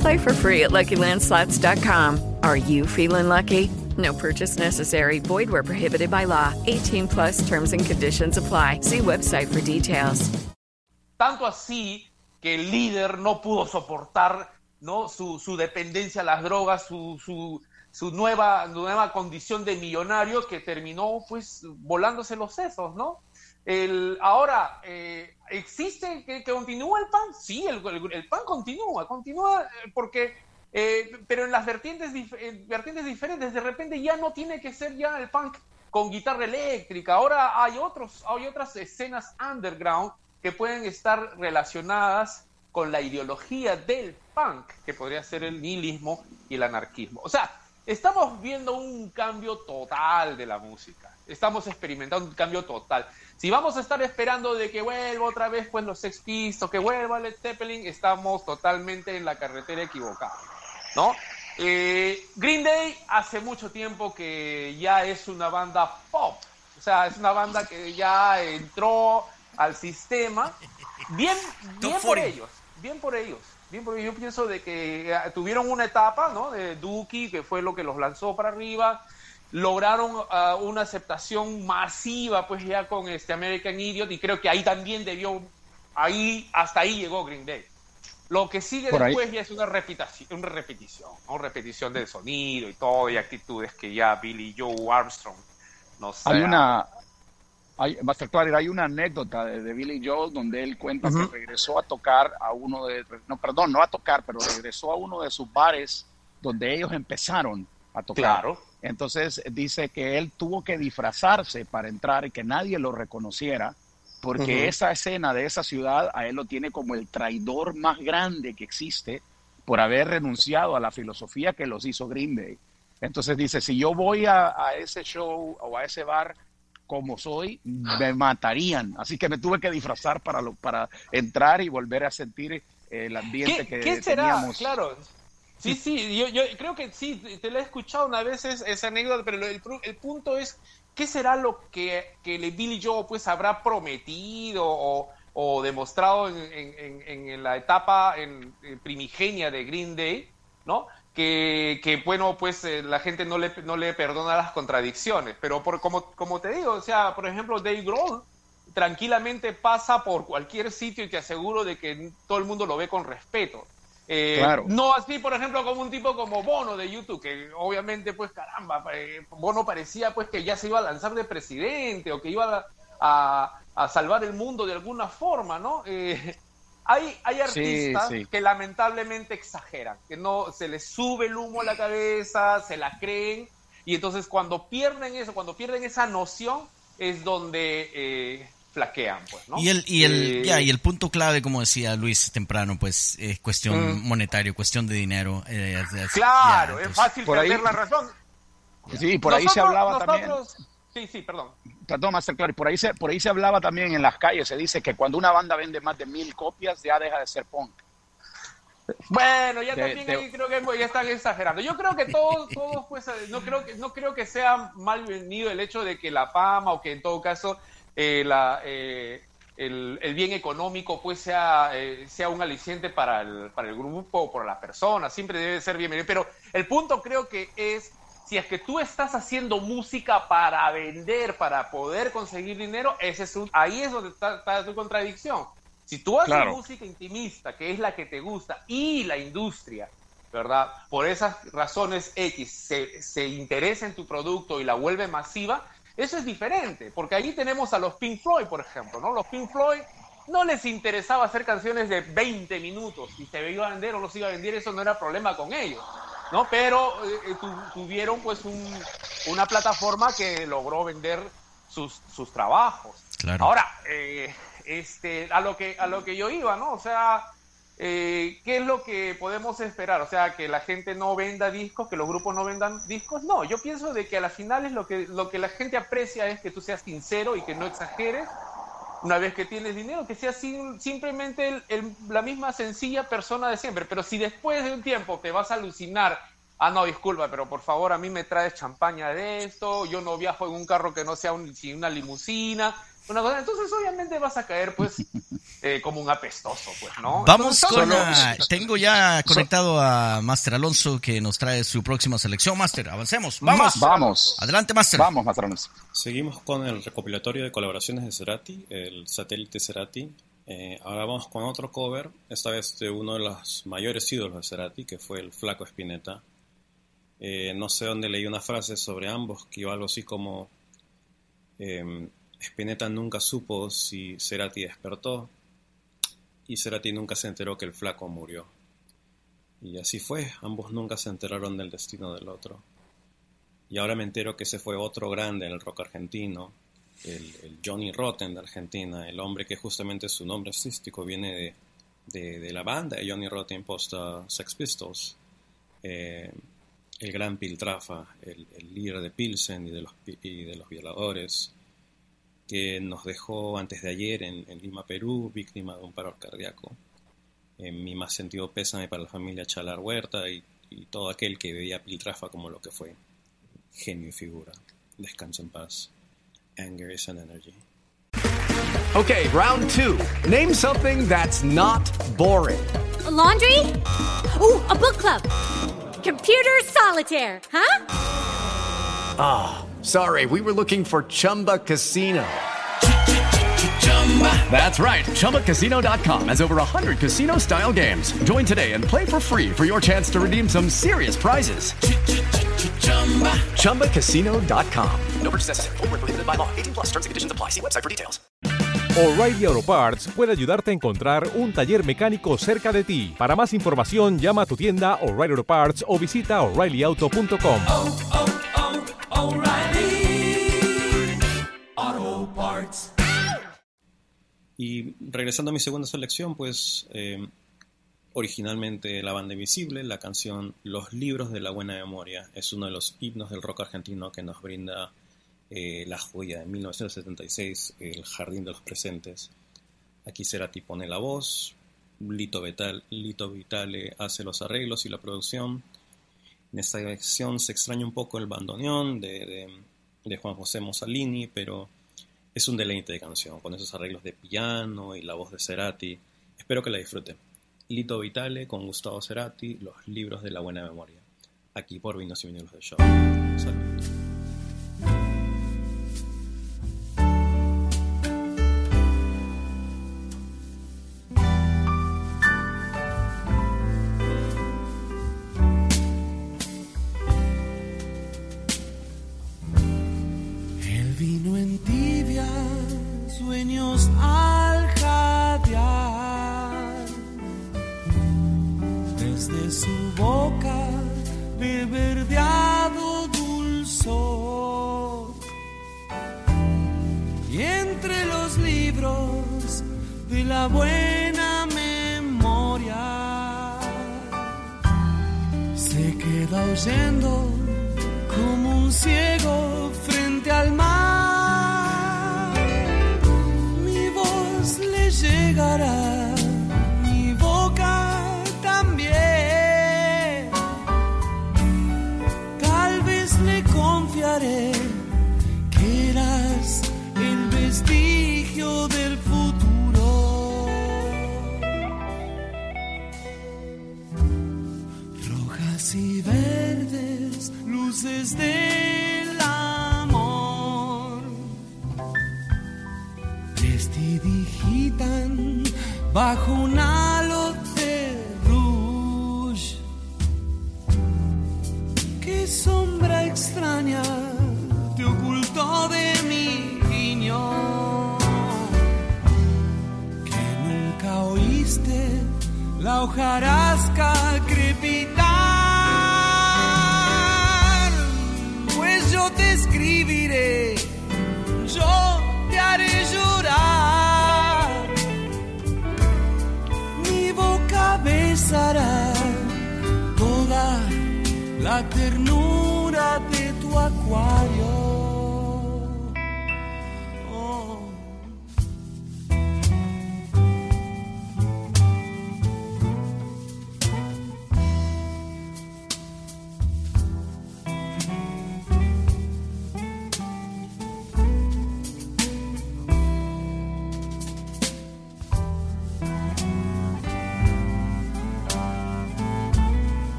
[SPEAKER 8] Play for free at LuckyLandSlots.com. Are you feeling lucky? No purchase necessary. Void where prohibited by law. 18 plus terms and conditions apply. See website for details.
[SPEAKER 6] Tanto así que el líder no pudo soportar ¿no? su, su dependencia a las drogas, su, su, su nueva, nueva condición de millonario que terminó pues volándose los sesos, ¿no? Ahora, eh, ¿existe que, que continúa el PAN? Sí, el, el, el PAN continúa, continúa eh, porque, eh, pero en las vertientes, vertientes diferentes, de repente ya no tiene que ser ya el punk con guitarra eléctrica, ahora hay, otros, hay otras escenas underground que pueden estar relacionadas con la ideología del punk, que podría ser el nihilismo y el anarquismo. O sea, estamos viendo un cambio total de la música. estamos experimentando un cambio total. Si vamos a estar esperando de que vuelva otra vez pues los Sex Pistols, que vuelva Led Zeppelin, estamos totalmente en la carretera equivocada, ¿no? Eh, Green Day hace mucho tiempo que ya es una banda pop, o sea, es una banda que ya entró al sistema. Bien, bien por ellos, bien por ellos. Bien, porque yo pienso de que eh, tuvieron una etapa, ¿no? De Dookie, que fue lo que los lanzó para arriba. Lograron uh, una aceptación masiva, pues ya con este American Idiot, y creo que ahí también debió, ahí, hasta ahí llegó Green Day. Lo que sigue
[SPEAKER 5] Por ahí.
[SPEAKER 6] después ya es una repetición, una repetición, ¿no? una repetición del sonido y todo, y actitudes que ya Billy Joe Armstrong nos
[SPEAKER 5] Hay
[SPEAKER 6] ha-
[SPEAKER 5] una, hay, Master Clary, hay una anécdota de, de Billy Joel donde él cuenta
[SPEAKER 6] Ujú.
[SPEAKER 5] que regresó a tocar a uno de, no, perdón, no a tocar, pero regresó a uno de sus bares donde ellos empezaron a tocar.
[SPEAKER 6] Claro.
[SPEAKER 5] Entonces dice que él tuvo que disfrazarse para entrar y que nadie lo reconociera, porque esa escena de esa ciudad a él lo tiene como el traidor más grande que existe por haber renunciado a la filosofía que los hizo Green Day. Entonces dice, si yo voy a, a ese show o a ese bar como soy, me matarían. Así que me tuve que disfrazar para, lo, para entrar y volver a sentir el ambiente
[SPEAKER 6] ¿Qué,
[SPEAKER 5] que
[SPEAKER 6] qué será?
[SPEAKER 5] teníamos.
[SPEAKER 6] Claro. Sí, sí, yo, yo creo que sí, te lo he escuchado una vez es- esa anécdota, pero el, punto es, ¿qué será lo que, que Billy Joe pues habrá prometido o, demostrado en, en- en- en la etapa en, en primigenia de Green Day, ¿no? Que, que, bueno, pues eh, la gente no le, no le perdona las contradicciones, pero por, como, como te digo, o sea, por ejemplo, Dave Grohl tranquilamente pasa por cualquier sitio y te aseguro de que todo el mundo lo ve con respeto. Eh,
[SPEAKER 5] Claro.
[SPEAKER 6] No así, por ejemplo, como un tipo como Bono de YouTube, que obviamente, pues caramba, eh, Bono parecía pues que ya se iba a lanzar de presidente o que iba a, a- a salvar el mundo de alguna forma, ¿no? Eh, hay, hay artistas
[SPEAKER 5] sí.
[SPEAKER 6] que lamentablemente exageran, que no se les sube el humo a la cabeza, se la creen, y entonces cuando pierden eso, cuando pierden esa noción, es donde eh, flaquean, pues, ¿no?
[SPEAKER 4] Y el, y el,
[SPEAKER 6] Eh,
[SPEAKER 4] ya, y el punto clave, como decía Luis temprano, pues es cuestión
[SPEAKER 6] Mm.
[SPEAKER 4] monetario, cuestión de dinero. eh, es- es-
[SPEAKER 6] Claro,
[SPEAKER 4] ya,
[SPEAKER 6] es fácil
[SPEAKER 5] Por ahí-
[SPEAKER 6] perder la razón.
[SPEAKER 5] Sí, por ahí se
[SPEAKER 6] Nosotros-
[SPEAKER 5] hablaba también.
[SPEAKER 6] Sí, sí, perdón.
[SPEAKER 5] Perdón, Master Clary, por ahí se, por ahí se hablaba también en las calles, se dice que cuando una banda vende más de mil copias ya deja de ser punk.
[SPEAKER 6] Bueno, ya
[SPEAKER 5] De-
[SPEAKER 6] también
[SPEAKER 5] de-
[SPEAKER 6] ahí creo que ya están exagerando. Yo creo que todos, todos pues, eh, no creo que no creo que sea mal venido el hecho de que la fama o que en todo caso eh, la, eh, el, el bien económico pues sea, eh, sea un aliciente para el, para el grupo o para la persona. Siempre debe ser bienvenido. Pero el punto creo que es si es que tú estás haciendo música para vender, para poder conseguir dinero, ese es un, ahí es donde está, está tu contradicción. Si tú haces
[SPEAKER 5] Claro.
[SPEAKER 6] música intimista, que es la que te gusta, y la industria, ¿verdad? Por esas razones X se, se interesa en tu producto y la vuelve masiva, eso es diferente, porque ahí tenemos a los Pink Floyd, por ejemplo, ¿no? Los Pink Floyd no les interesaba hacer canciones de 20 minutos, y se iba a vender o no se iba a vender, eso no era problema con ellos, ¿no? Pero eh, eh, tu- tuvieron pues un- una plataforma que logró vender sus, sus trabajos.
[SPEAKER 4] Claro.
[SPEAKER 6] Ahora, eh, este, a lo que a lo que yo iba, ¿no? O sea, eh, ¿qué es lo que podemos esperar? O sea, que la gente no venda discos, que los grupos no vendan discos. No, yo pienso de que a las finales lo que lo que la gente aprecia es que tú seas sincero y que no exageres. Una vez que tienes dinero, que seas sim- simplemente la misma sencilla persona de siempre. Pero si después de un tiempo te vas a alucinar, ah, no, disculpa, pero por favor a mí me traes champaña de esto, yo no viajo en un carro que no sea un, una limusina, una cosa, entonces obviamente vas a caer pues eh, como un apestoso, pues, ¿no?
[SPEAKER 4] Vamos
[SPEAKER 6] Entonces,
[SPEAKER 4] con... ah, tengo ya conectado a Master Alonso que nos trae su próxima selección. Master, avancemos. Vamos.
[SPEAKER 5] Vamos.
[SPEAKER 4] Adelante, Master.
[SPEAKER 5] Vamos, Master Alonso.
[SPEAKER 7] Seguimos con el recopilatorio de colaboraciones de Cerati, el satélite Cerati. Eh, ahora vamos con otro cover, esta vez de uno de los mayores ídolos de Cerati, que fue el Flaco Spinetta. Eh, no sé dónde leí una frase sobre ambos que iba algo así como eh, Spinetta nunca supo si Cerati despertó y Cerati nunca se enteró que el flaco murió. Y así fue, ambos nunca se enteraron del destino del otro. Y ahora me entero que ese fue otro grande en el rock argentino, el, Johnny Rotten de Argentina, el hombre que justamente su nombre artístico viene de, de, la banda de Johnny Rotten posta Sex Pistols. Eh,
[SPEAKER 18] el gran Piltrafa, el, líder de Pilsen y de, los, y de los violadores, que nos dejó antes de ayer en, en Lima, Perú, víctima de un paro cardíaco. En mi más sentido pésame para la familia Chalar Huerta y, y todo aquel que veía a Piltrafa como lo que fue. Genio y figura. Descanso en paz. Anger is an energy.
[SPEAKER 14] Okay, round two. Name something that's not boring.
[SPEAKER 19] A laundry? Ooh, a book club. Computer solitaire, huh?
[SPEAKER 14] Ah, sorry, we were looking for Chumba Casino. That's right. ChumbaCasino.com has over 100 casino style games. Join today and play for free for your chance to redeem some serious prizes. ChumbaCasino.com.
[SPEAKER 15] No purchase necessary. Void where prohibited by law. 18 plus terms and conditions apply. See website for details.
[SPEAKER 20] O'Reilly Auto Parts puede ayudarte a encontrar un taller mecánico cerca de ti. Para más información, llama a tu tienda O'Reilly Auto Parts o visita oreillyauto.com.
[SPEAKER 7] O'Reilly Auto Parts.
[SPEAKER 18] Y regresando a mi segunda selección, pues eh, originalmente La Banda Invisible, la canción Los Libros de la Buena Memoria, es uno de los himnos del rock argentino que nos brinda eh, la joya de 1976, El Jardín de los Presentes. Aquí Cerati pone la voz, Lito, Lito Vitale hace los arreglos y la producción. En esta versión se extraña un poco el bandoneón de, de, de Juan José Mussolini, pero es un deleite de canción, con esos arreglos de piano y la voz de Cerati. Espero que la disfruten. Lito Vitale con Gustavo Cerati, Los libros de la buena memoria. Aquí por Vinos y Vinilos de Show. Salud.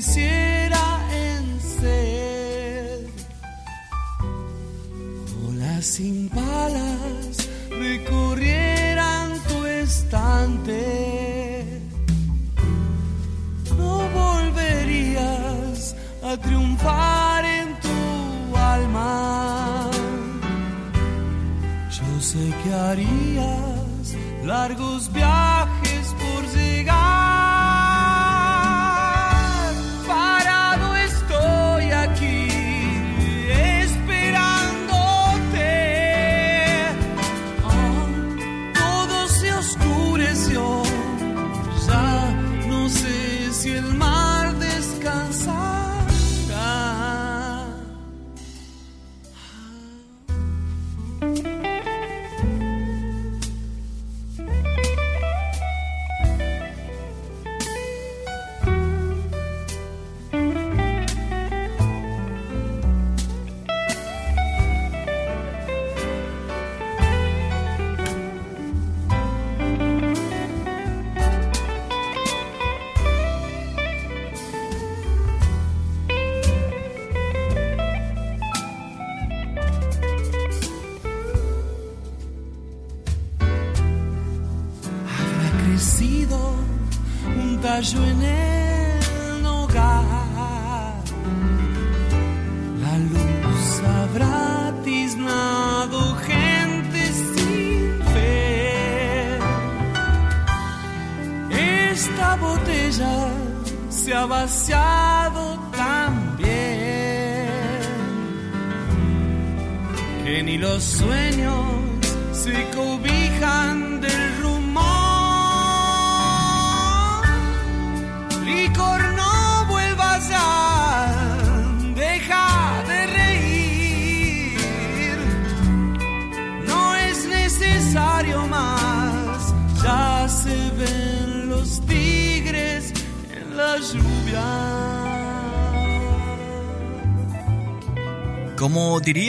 [SPEAKER 21] see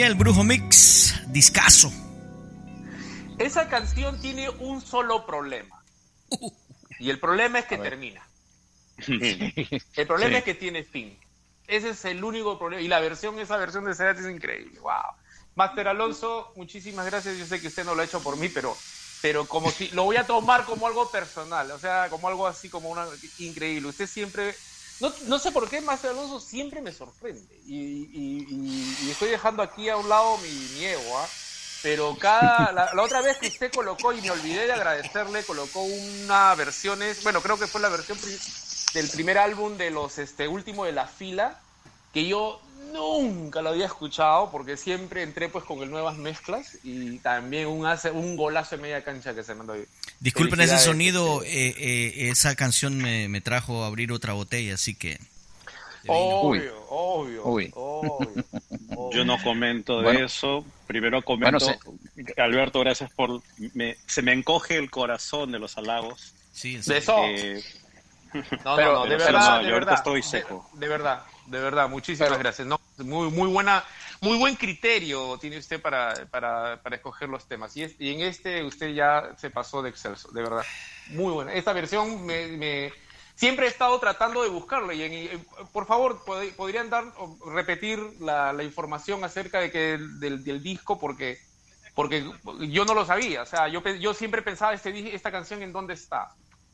[SPEAKER 21] el
[SPEAKER 4] Brujo Mix, discaso.
[SPEAKER 6] Esa canción tiene un solo problema. Y el problema es que termina. El problema
[SPEAKER 5] Sí.
[SPEAKER 6] es que tiene fin. Ese es el único problema. Y la versión, esa versión de Cerati es increíble. Wow. Master Alonso, muchísimas gracias. Yo sé que usted no lo ha hecho por mí, pero, pero como si lo voy a tomar como algo personal. O sea, como algo así, como una increíble. Usted siempre. No, no sé por qué Master Alonso siempre me sorprende. Y, y- y- y estoy dejando aquí a un lado mi, mi ego, ¿ah? Pero cada. La, la otra vez que usted colocó, y me olvidé de agradecerle, colocó una versión, es- bueno, creo que fue la versión pri- del primer álbum de los este último de la fila, que yo nunca lo había escuchado, porque siempre entré pues con el nuevas mezclas y también un, hace, un golazo de media cancha que se mandó ahí.
[SPEAKER 4] Disculpen ese sonido, eh, eh, esa canción me, me trajo a abrir otra botella, así que...
[SPEAKER 6] Obvio, obvio,
[SPEAKER 5] Uy.
[SPEAKER 6] obvio.
[SPEAKER 22] Yo no comento de
[SPEAKER 5] Bueno.
[SPEAKER 22] eso. Primero comento,
[SPEAKER 5] Bueno,
[SPEAKER 22] Alberto, gracias por... me- se me encoge el corazón de los halagos.
[SPEAKER 4] Sí,
[SPEAKER 6] De eso.
[SPEAKER 22] Eh,
[SPEAKER 6] No,
[SPEAKER 22] Pero-
[SPEAKER 6] no, no, de
[SPEAKER 22] pero
[SPEAKER 6] verdad,
[SPEAKER 22] no,
[SPEAKER 6] de
[SPEAKER 22] yo
[SPEAKER 6] verdad.
[SPEAKER 22] estoy
[SPEAKER 6] de-
[SPEAKER 22] seco.
[SPEAKER 6] De, verdad, de verdad, muchísimas gracias. No, muy, muy buena, muy buen criterio tiene usted para, para, para escoger los temas. Y, es- y en este usted ya se pasó de excelso, de verdad. Muy buena. Esta versión me, me- siempre he estado tratando de buscarlo. Y, en- y, por favor, pod- podrían dar repetir la, la información acerca de que del, del disco porque porque yo no lo sabía. O sea, yo, yo siempre pensaba este, esta canción en dónde está.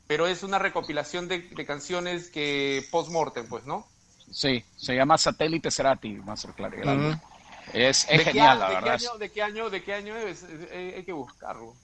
[SPEAKER 6] Pero es una recopilación de, de canciones que post-mortem, pues, ¿no?
[SPEAKER 5] Sí, se llama Satélite Cerati, Master Clark. el álbum.
[SPEAKER 6] Ujú.
[SPEAKER 5] Es,
[SPEAKER 6] ¿De
[SPEAKER 5] es
[SPEAKER 6] qué
[SPEAKER 5] genial,
[SPEAKER 6] a-
[SPEAKER 5] la
[SPEAKER 6] de
[SPEAKER 5] verdad.
[SPEAKER 6] Qué año, ¿De qué año, de qué año es? Eh, hay que buscarlo.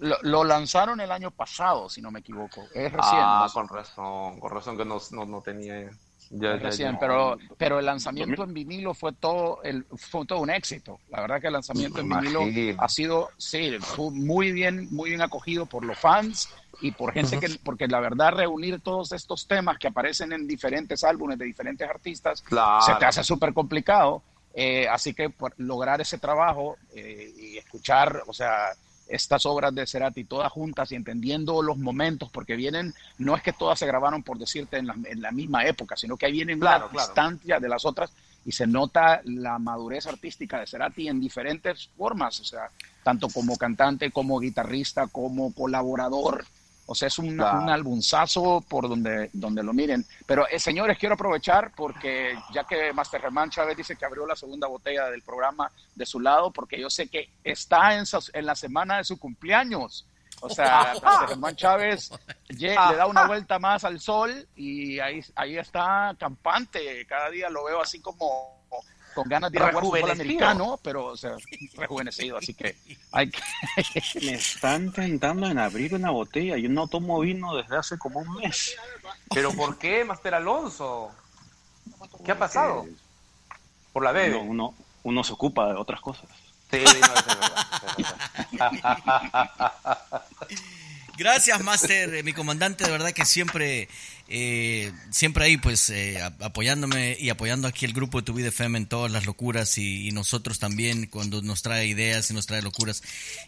[SPEAKER 5] Lo, lo lanzaron el año pasado, si no me equivoco. Es recién.
[SPEAKER 6] Ah,
[SPEAKER 5] ¿no?
[SPEAKER 6] con razón, con razón que no, no, no tenía... Ya,
[SPEAKER 5] Es
[SPEAKER 6] ya,
[SPEAKER 5] recién,
[SPEAKER 6] ya.
[SPEAKER 5] pero, pero el lanzamiento en vinilo fue todo, el, fue todo un éxito. La verdad que el lanzamiento en vinilo ha sido, sí, fue muy bien, muy bien acogido por los fans y por gente que, porque la verdad reunir todos estos temas que aparecen en diferentes álbumes de diferentes artistas
[SPEAKER 6] Claro.
[SPEAKER 5] se te hace súper complicado. Eh, así que por lograr ese trabajo eh, y escuchar, o sea, estas obras de Cerati todas juntas y entendiendo los momentos, porque vienen, no es que todas se grabaron por decirte en la, en la misma época, sino que ahí vienen
[SPEAKER 6] Claro, claro.
[SPEAKER 5] distancia de las otras y se nota la madurez artística de Cerati en diferentes formas, o sea, tanto como cantante, como guitarrista, como colaborador. O sea, es un,
[SPEAKER 6] Claro.
[SPEAKER 5] un albunzazo por donde, donde lo miren. Pero, eh, señores, quiero aprovechar porque ya que Master Germán Chávez dice que abrió la segunda botella del programa de su lado, porque yo sé que está en, en la semana de su cumpleaños. O sea, Master Germán Chávez le da una vuelta más al sol y ahí, ahí está campante. Cada día lo veo así como con ganas de ir a jugar fútbol americano, pero o sea, rejuvenecido. Así que hay que...
[SPEAKER 22] me están tentando en abrir una botella. Yo no tomo vino desde hace como un mes.
[SPEAKER 6] ¿Pero por qué, Master Alonso? ¿Qué ha pasado? Por la bebé.
[SPEAKER 22] Uno, uno, uno se ocupa de otras cosas.
[SPEAKER 6] Sí, no, es verdad, es verdad.
[SPEAKER 4] Gracias, Master, eh, mi comandante, de verdad que siempre, eh, siempre ahí, pues, eh, apoyándome y apoyando aquí el grupo de Tu Vida FM en todas las locuras y, nosotros también cuando nos trae ideas y nos trae locuras.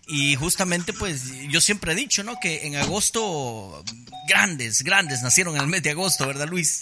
[SPEAKER 4] Y justamente, pues, yo siempre he dicho, ¿no? Que en agosto, grandes, grandes nacieron en el mes de agosto, ¿verdad, Luis?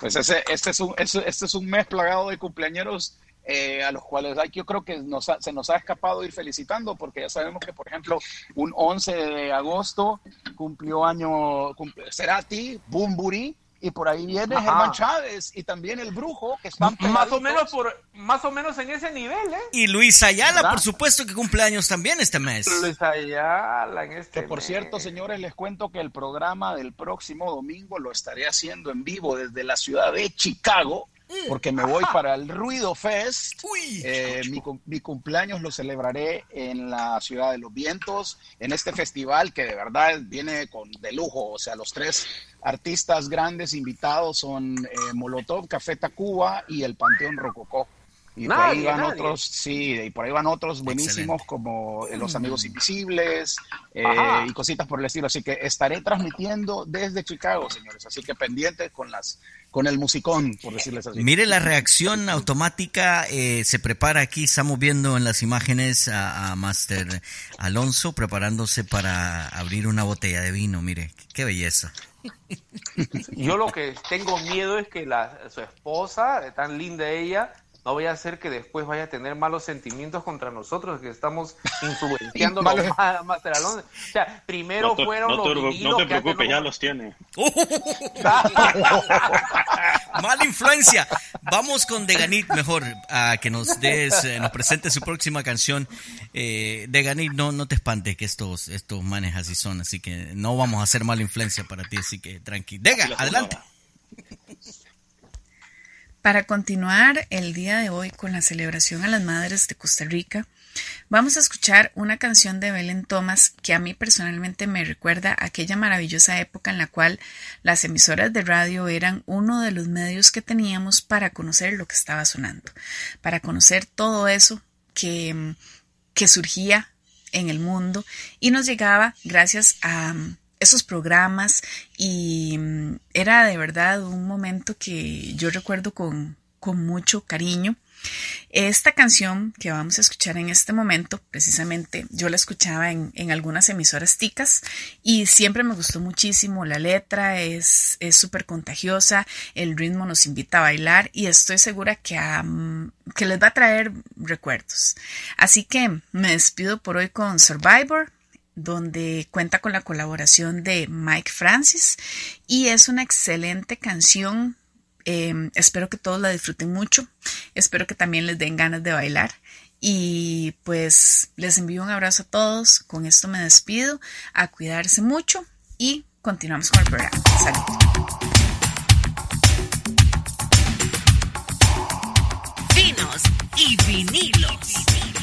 [SPEAKER 5] Pues ese, este, es un, ese- este es un mes plagado de cumpleañeros eh, a los cuales hay, yo creo que nos ha- se nos ha escapado ir felicitando, porque ya sabemos que, por ejemplo, un 11 de agosto cumplió año cumple- Cerati, Bumburi, y por ahí viene
[SPEAKER 6] Ajá.
[SPEAKER 5] Germán Chávez y también el Brujo, que están
[SPEAKER 6] Más o menos por, más o menos en ese nivel, ¿eh?
[SPEAKER 4] Y Luis Ayala,
[SPEAKER 5] ¿Verdad?
[SPEAKER 4] por supuesto que cumple años también este mes.
[SPEAKER 6] Luis Ayala en este
[SPEAKER 5] Que por
[SPEAKER 6] mes.
[SPEAKER 5] cierto, señores, les cuento que el programa del próximo domingo lo estaré haciendo en vivo desde la ciudad de Chicago, porque me voy para el Ruido Fest. Eh, mi, cum- mi cumpleaños lo celebraré en la ciudad de los vientos, en este festival que de verdad viene con de lujo. O sea, los tres artistas grandes invitados son eh, Molotov, Café Tacuba y el Panteón Rococó. Y por ahí van
[SPEAKER 6] nadie.
[SPEAKER 5] otros, sí, y por ahí van otros buenísimos como eh, Los Amigos Invisibles eh, y cositas por el estilo. Así que estaré transmitiendo desde Chicago, señores. Así que pendientes con las con el musicón, por decirles así.
[SPEAKER 4] Mire la reacción automática, eh, se prepara aquí, estamos viendo en las imágenes a, a Master Alonso preparándose para abrir una botella de vino, mire, qué belleza.
[SPEAKER 6] Yo lo que tengo miedo es que la, su esposa, tan linda ella, no vaya a hacer que después vaya a tener malos sentimientos contra nosotros que estamos influenciando a Master Alonso. O sea, primero
[SPEAKER 22] No te,
[SPEAKER 6] fueron
[SPEAKER 22] no te-
[SPEAKER 6] los
[SPEAKER 22] no te preocupes, ya los tiene.
[SPEAKER 4] Mala influencia. Vamos con Deganit mejor a que nos des, eh, nos presente su próxima canción. Eh, Deganit, no, no te espantes que estos, estos manes así son, así que no vamos a hacer mala influencia para ti, así que tranqui. Dega, adelante.
[SPEAKER 11] Para continuar el día de hoy con la celebración a las madres de Costa Rica, vamos a escuchar una canción de Belén Thomas que a mí personalmente me recuerda aquella maravillosa época en la cual las emisoras de radio eran uno de los medios que teníamos para conocer lo que estaba sonando, para conocer todo eso que, que surgía en el mundo. Y nos llegaba gracias a esos programas y mm, era de verdad un momento que yo recuerdo con, con mucho cariño. Esta canción que vamos a escuchar en este momento, precisamente yo la escuchaba en, en algunas emisoras ticas y siempre me gustó muchísimo. La letra es es súper contagiosa, el ritmo nos invita a bailar y estoy segura que, mm, que les va a traer recuerdos. Así que me despido por hoy con Survivor donde cuenta con la colaboración de Mike Francis y es una excelente canción. Eh, espero que todos la disfruten mucho. Espero que también les den ganas de bailar. Y pues les envío un abrazo a todos. Con esto me despido. A cuidarse mucho y continuamos con el programa. Salud.
[SPEAKER 3] Vinos y vinilos.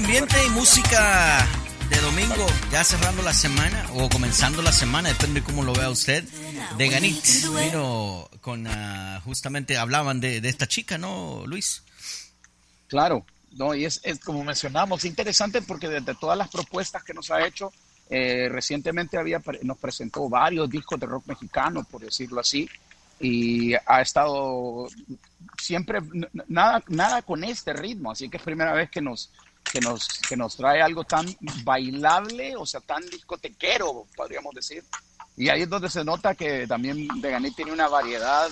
[SPEAKER 4] Ambiente y música de domingo, ya cerrando la semana o comenzando la semana, depende de cómo lo vea usted. De Ganit vino con, ah, justamente hablaban de, esta chica, ¿no, Luis?
[SPEAKER 5] Claro, no, y es, como mencionamos, interesante porque desde todas las propuestas que nos ha hecho, eh, recientemente había, nos presentó varios discos de rock mexicano, por decirlo así, y ha estado siempre nada, nada con este ritmo, así que es primera vez que nos, que nos, que nos trae algo tan bailable, o sea, tan discotequero, podríamos decir. Y ahí es donde se nota que también Veganí tiene una variedad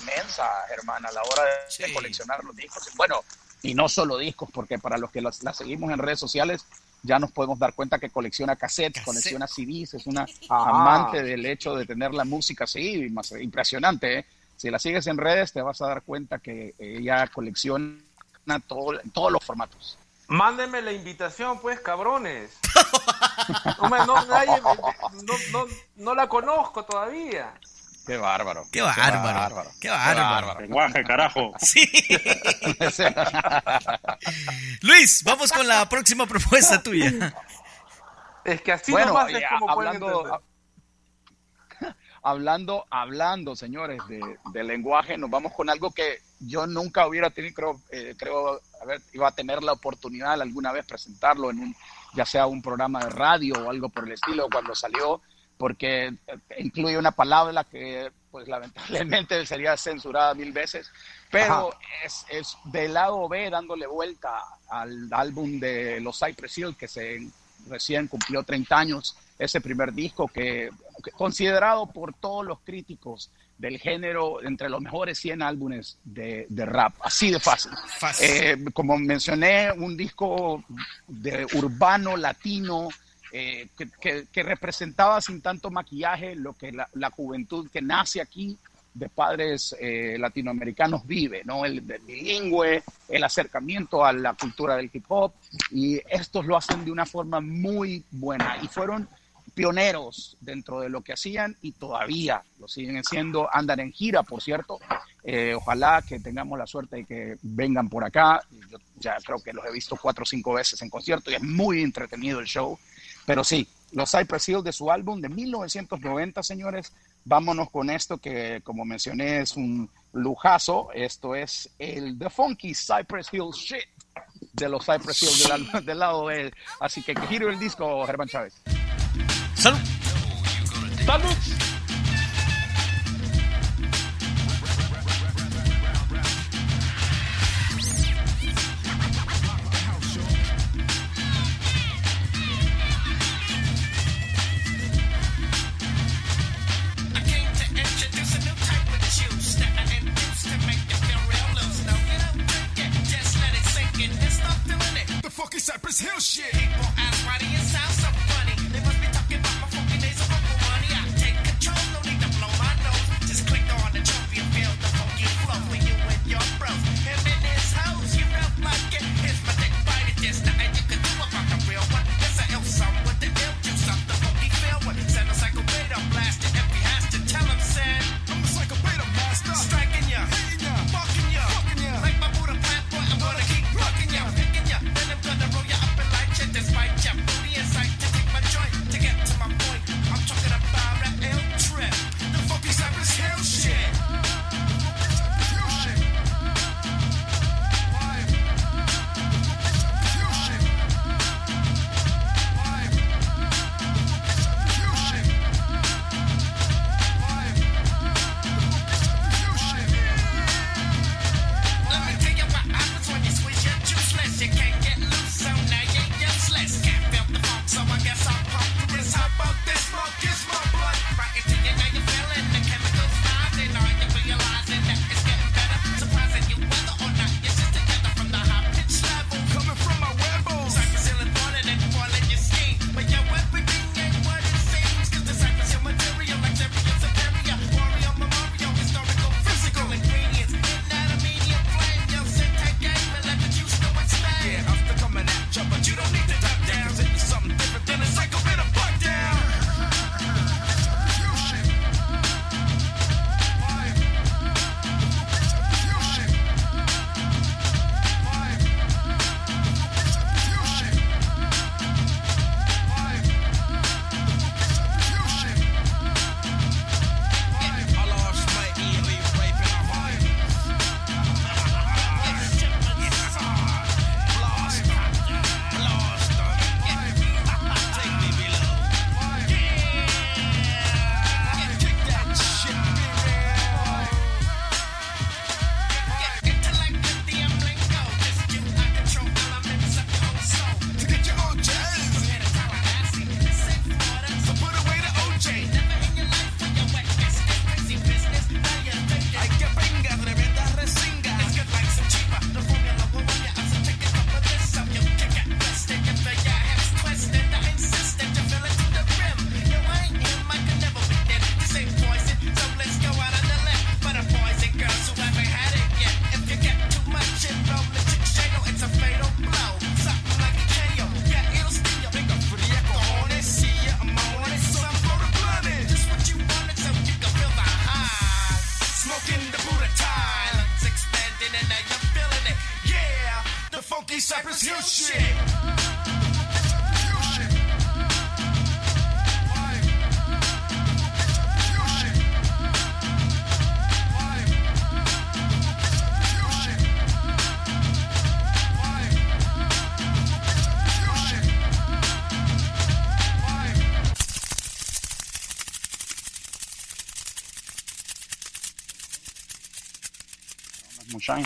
[SPEAKER 5] inmensa, hermana, a la hora de, de coleccionar los discos. Bueno, y no solo discos, porque para los que la seguimos en redes sociales, ya nos podemos dar cuenta que colecciona cassettes, colecciona CDs, es una
[SPEAKER 23] Ah.
[SPEAKER 5] amante del hecho de tener la música así, más impresionante. ¿eh? Si la sigues en redes, te vas a dar cuenta que ella colecciona todo, en todos los formatos.
[SPEAKER 6] Mándenme la invitación, pues, cabrones. No, nadie- no, no, no la conozco todavía.
[SPEAKER 5] Qué bárbaro.
[SPEAKER 4] Qué bárbaro. Qué bárbaro.
[SPEAKER 22] Lenguaje, carajo.
[SPEAKER 4] Sí. Luis, vamos con la próxima propuesta tuya.
[SPEAKER 6] Es que así
[SPEAKER 5] Bueno,
[SPEAKER 6] nomás es
[SPEAKER 5] a-
[SPEAKER 6] como
[SPEAKER 5] hablando, hablando, hablando, señores, de, de lenguaje, nos vamos con algo que yo nunca hubiera tenido, creo, eh, creo, a ver, iba a tener la oportunidad de alguna vez presentarlo en un, ya sea un programa de radio o algo por el estilo, cuando salió, porque eh, incluye una palabra que, pues, lamentablemente sería censurada mil veces, pero es, es del lado B dándole vuelta al álbum de los Cypress Hill que se recién cumplió 30 años, ese primer disco que, que considerado por todos los críticos del género entre los mejores 100 álbumes de, de rap, así de fácil. Eh, como mencioné, un disco de urbano, latino, eh, que, que- que representaba sin tanto maquillaje lo que la, la juventud que nace aquí de padres eh, latinoamericanos vive, ¿no? El, el bilingüe, el acercamiento a la cultura del hip hop, y estos lo hacen de una forma muy buena y fueron pioneros dentro de lo que hacían y todavía lo siguen siendo, andan en gira, por cierto. Eh, ojalá que tengamos la suerte de que vengan por acá. Yo ya creo que los he visto cuatro o cinco veces en concierto y es muy entretenido el show. Pero sí, los Cypress Hill de su álbum de 1990, señores, vámonos con esto que, como mencioné, es un lujazo. Esto es el The Funky Cypress Hill Shit de los Cypress Hill del, del lado B. Así que que giro el disco, Germán Chávez.
[SPEAKER 4] Salud.
[SPEAKER 5] Salud.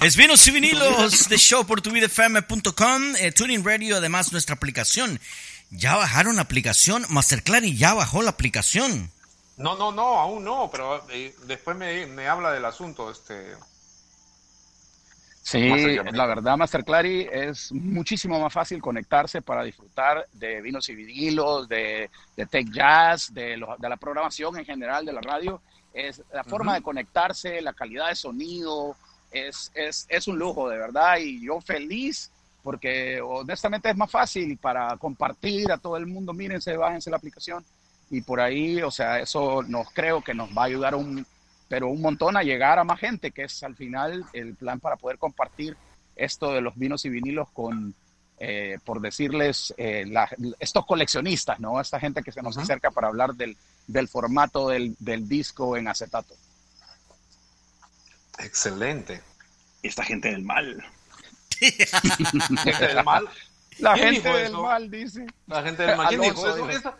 [SPEAKER 4] Es Vinos y Vinilos de show por tuvidefm.com, eh, Tuning Radio, además nuestra aplicación. Ya bajaron la aplicación, Masterclary ya bajó la aplicación.
[SPEAKER 6] No, no, no, aún no, pero eh, después me, me habla del asunto. Este,
[SPEAKER 5] Sí, la verdad, Master Clary es muchísimo más fácil conectarse para disfrutar de vinos y vinilos, de, de tech jazz, de, lo- de la programación en general de la radio. Es la forma de conectarse, la calidad de sonido, es, es, es un lujo, de verdad. Y yo feliz porque honestamente es más fácil para compartir a todo el mundo. Mírense, bájense la aplicación. Y por ahí, o sea, eso nos creo que nos va a ayudar un, pero un montón a llegar a más gente, que es al final el plan para poder compartir esto de los vinos y vinilos con, eh, por decirles, eh, la- estos coleccionistas, ¿no? Esta gente que se nos acerca para hablar del, del formato del, del disco en acetato.
[SPEAKER 6] Excelente.
[SPEAKER 22] Esta gente del mal.
[SPEAKER 6] ¿Gente del mal?
[SPEAKER 5] La
[SPEAKER 6] ¿Quién
[SPEAKER 5] gente del
[SPEAKER 6] eso?
[SPEAKER 5] mal dice.
[SPEAKER 6] La gente del mal. ¿Quién dijo eso?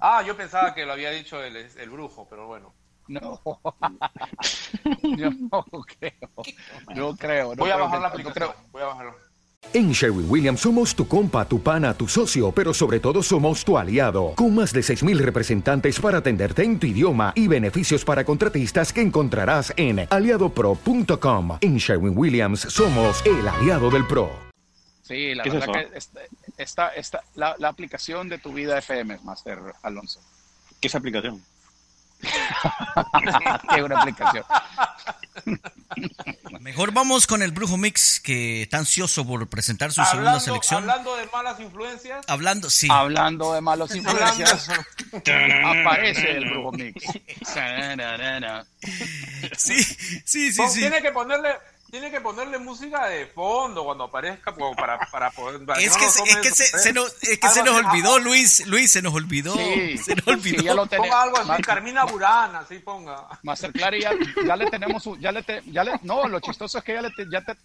[SPEAKER 6] Ah, yo pensaba que lo había dicho el, el brujo, pero bueno.
[SPEAKER 5] No. Yo no creo. No creo. no
[SPEAKER 6] Voy a
[SPEAKER 5] creo
[SPEAKER 6] bajar la aplicación. Voy a bajarlo.
[SPEAKER 23] En Sherwin Williams somos tu compa, tu pana, tu socio, pero sobre todo somos tu aliado, con más de 6.000 representantes para atenderte en tu idioma y beneficios para contratistas que encontrarás en aliadopro.com. En Sherwin Williams somos el aliado del PRO.
[SPEAKER 5] Sí, la
[SPEAKER 22] ¿Qué es
[SPEAKER 5] verdad que esta, esta, esta- la, la aplicación de tu vida FM, Master Alonso.
[SPEAKER 22] ¿Qué es aplicación?
[SPEAKER 5] Qué una aplicación.
[SPEAKER 4] Mejor vamos con el Brujo Mix, que está ansioso por presentar su segunda
[SPEAKER 6] Hablando,
[SPEAKER 4] selección.
[SPEAKER 6] hablando de malas influencias.
[SPEAKER 4] Hablando, sí.
[SPEAKER 5] Hablando de malos influencias, aparece el Brujo Mix.
[SPEAKER 4] Sí, sí, sí, sí.
[SPEAKER 6] Tiene que ponerle, tiene que ponerle música de fondo cuando aparezca como para, para poder. para
[SPEAKER 4] Es que, se, es que, se, se nos, es que se
[SPEAKER 6] Algo
[SPEAKER 4] nos olvidó,
[SPEAKER 6] ah,
[SPEAKER 4] Luis. Luis, se nos olvidó.
[SPEAKER 5] Sí,
[SPEAKER 4] se nos
[SPEAKER 5] sí,
[SPEAKER 4] olvidó.
[SPEAKER 5] ya lo tenemos.
[SPEAKER 6] Ponga algo así, Carmina Burana, así ponga.
[SPEAKER 5] Master Clary ya, ya le tenemos, un- ya le, te- ya le, no, lo chistoso es que ya le, te- ya te,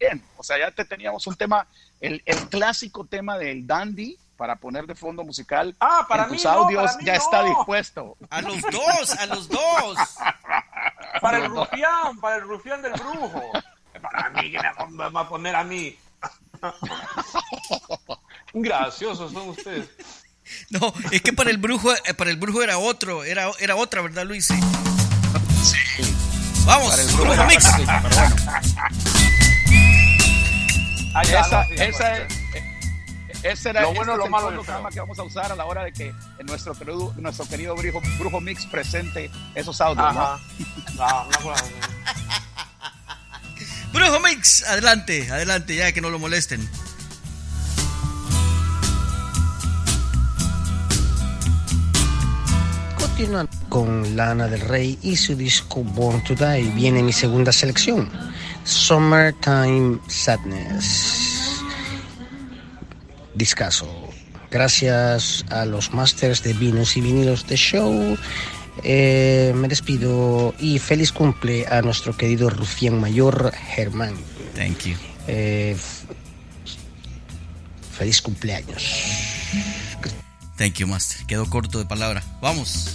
[SPEAKER 5] bien, o sea, ya te teníamos un tema, el, el clásico tema del dandy para poner de fondo musical
[SPEAKER 6] Ah, para
[SPEAKER 5] en
[SPEAKER 6] mí
[SPEAKER 5] tus
[SPEAKER 6] no,
[SPEAKER 5] audios
[SPEAKER 6] para mí
[SPEAKER 5] ya
[SPEAKER 6] no.
[SPEAKER 5] está dispuesto.
[SPEAKER 4] A los dos, a los dos.
[SPEAKER 6] Para el rufián, para el rufián del brujo. Para mí, que me va- a poner a mí. Graciosos son ustedes.
[SPEAKER 4] No, es que para el brujo, eh, para el brujo era otro, era, era otra, ¿verdad, Luis? Sí. Vamos,
[SPEAKER 5] Para el
[SPEAKER 4] Brujo
[SPEAKER 5] brujo
[SPEAKER 4] Mix.
[SPEAKER 5] sí, pero bueno.
[SPEAKER 6] Ya,
[SPEAKER 5] esa,
[SPEAKER 6] no, sí,
[SPEAKER 5] esa,
[SPEAKER 6] bueno.
[SPEAKER 5] Ese era
[SPEAKER 6] Lo bueno,
[SPEAKER 5] este
[SPEAKER 6] lo
[SPEAKER 5] es el
[SPEAKER 6] malo feo.
[SPEAKER 5] programa que vamos a usar a la hora de que nuestro querido, nuestro querido brujo, brujo mix presente esos audios, ¿no?
[SPEAKER 6] Ajá. Cosa-
[SPEAKER 4] Brujo Mix, adelante, adelante, ya que no lo molesten.
[SPEAKER 24] Continuando con Lana del Rey y su disco Born to Die, viene mi segunda selección, Summertime Sadness. Discaso. Gracias a los masters de vinos y vinilos de show. eh, me despido y feliz cumple a nuestro querido rufián mayor Germán.
[SPEAKER 4] Thank you.
[SPEAKER 24] Eh, feliz cumpleaños.
[SPEAKER 4] Thank you, Master. Quedó corto de palabra. Vamos.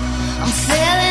[SPEAKER 13] feeling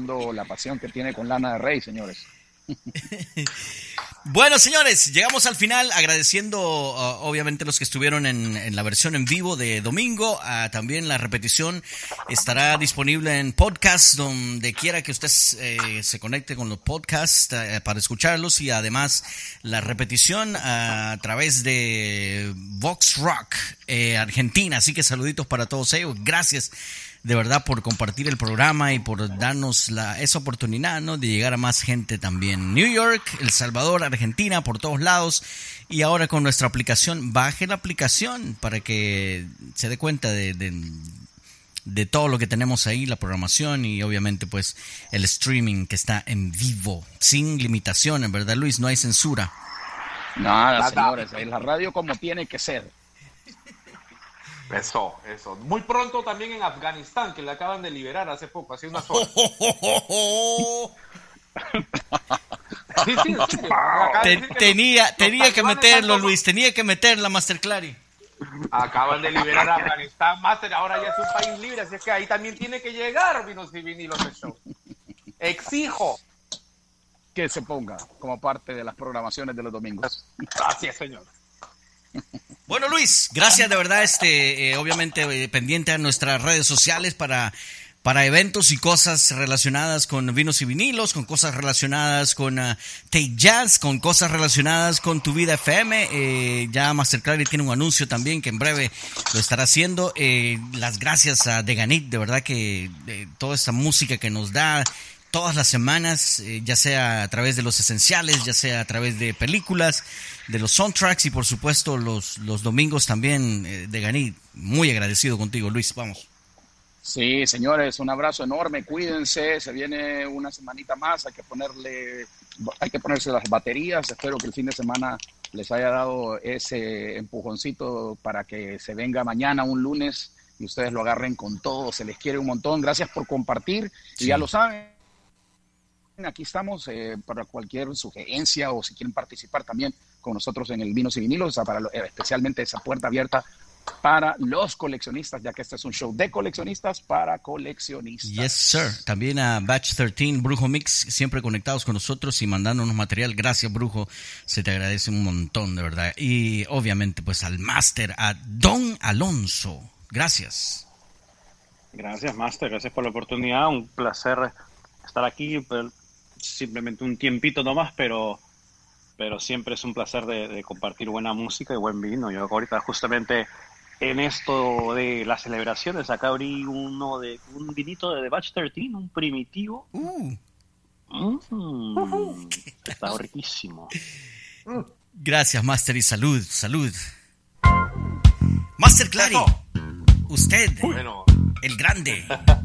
[SPEAKER 5] Demostrando la pasión que tiene con Lana de Rey, señores.
[SPEAKER 4] Bueno, señores, llegamos al final agradeciendo uh, obviamente los que estuvieron en, en la versión en vivo de domingo. Ah, también la repetición estará disponible en podcast, donde quiera que usted eh, se conecte con los podcasts eh, para escucharlos y además la repetición ah, a través de Vox Rock eh, Argentina. Así que saluditos para todos ellos. Gracias de verdad por compartir el programa y por darnos la, esa oportunidad ¿no? de llegar a más gente también. New York, El Salvador, Argentina, por todos lados. Y ahora con nuestra aplicación, baje la aplicación para que se dé cuenta de, de, de todo lo que tenemos ahí, la programación y obviamente pues el streaming que está en vivo, sin limitaciones, ¿verdad Luis? No hay censura.
[SPEAKER 5] Nada,
[SPEAKER 6] Nada.
[SPEAKER 5] señores, es la radio como tiene que ser.
[SPEAKER 6] Eso, eso. Muy pronto también en Afganistán, que le acaban de liberar hace poco, hace unas horas. Sí, sí, en serio. Acaban de
[SPEAKER 4] Te-
[SPEAKER 6] decir que
[SPEAKER 4] tenía
[SPEAKER 6] los-
[SPEAKER 4] tenía
[SPEAKER 6] los
[SPEAKER 4] que meterlo,
[SPEAKER 6] están
[SPEAKER 4] Luis, tenía que meterla, Master Clary.
[SPEAKER 6] Acaban de liberar a Afganistán, Master, ahora ya es un país libre, así es que ahí también tiene que llegar vinos y vinilos de show. Exijo.
[SPEAKER 5] Que se ponga como parte de las programaciones de los domingos.
[SPEAKER 6] Gracias, señor.
[SPEAKER 4] Bueno, Luis, gracias de verdad. Este, eh, obviamente eh, pendiente a nuestras redes sociales para para eventos y cosas relacionadas con vinos y vinilos, con cosas relacionadas con uh, Take Jazz, con cosas relacionadas con Tu Vida FM. Eh, ya Master Clarity tiene un anuncio también que en breve lo estará haciendo. Eh, las gracias a Deganit, de verdad que eh, toda esta música que nos da todas las semanas, eh, ya sea a través de los esenciales, ya sea a través de películas, de los soundtracks y por supuesto los, los domingos también eh, de Ganit. Muy agradecido contigo, Luis. Vamos.
[SPEAKER 5] Sí, señores, un abrazo enorme, cuídense, se viene una semanita más, hay que ponerle, hay que ponerse las baterías, espero que el fin de semana les haya dado ese empujoncito para que se venga mañana un lunes y ustedes lo agarren con todo, se les quiere un montón, gracias por compartir. Y ya lo saben, aquí estamos eh, para cualquier sugerencia o si quieren participar también con nosotros en el Vinos y Vinilos, o sea, para lo- eh, especialmente esa puerta abierta para los coleccionistas, ya que este es un show de coleccionistas para coleccionistas.
[SPEAKER 4] Yes, sir. También a Batch 13, Brujo Mix, siempre conectados con nosotros y mandándonos material. Gracias, Brujo. Se te agradece un montón, de verdad. Y obviamente, pues al máster, a Don Alonso. Gracias.
[SPEAKER 22] Gracias, Master. Gracias por la oportunidad. Un placer estar aquí. Simplemente un tiempito nomás, pero, pero siempre es un placer de, de compartir buena música y buen vino. Yo ahorita justamente en esto de las celebraciones, acá abrí uno de un vinito de The Batch 13, un primitivo. Mm, está riquísimo.
[SPEAKER 4] Gracias, Master, y salud, salud. Master Clary, usted,
[SPEAKER 6] Bueno.
[SPEAKER 4] el grande,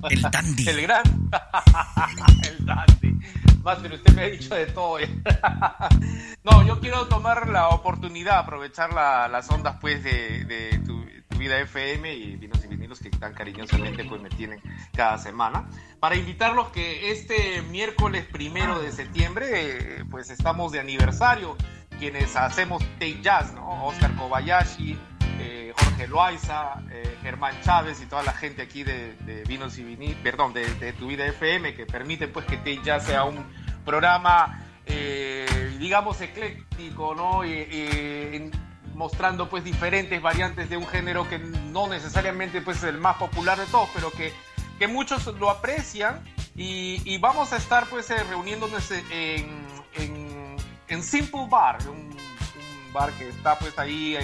[SPEAKER 4] el dandy.
[SPEAKER 6] El gran. el dandy. Master, usted me ha dicho de todo. no, yo quiero tomar la oportunidad, aprovechar la- las ondas pues de, tu, vida FM y vinos y vinilos que tan cariñosamente pues me tienen cada semana, para invitarlos que este miércoles primero de septiembre pues estamos de aniversario, quienes hacemos Take Jazz, ¿no? Oscar Kobayashi, eh, Jorge Loaiza, eh, Germán Chávez y toda la gente aquí de, Vinos y Vinilos, perdón, de, Tu Vida FM, que permiten pues que Take Jazz sea un programa, eh, digamos, ecléctico, ¿no? Mostrando pues diferentes variantes de un género que no necesariamente pues es el más popular de todos, pero que, que muchos lo aprecian y, vamos a estar pues reuniéndonos en, en, Simple Bar, un, bar que está pues ahí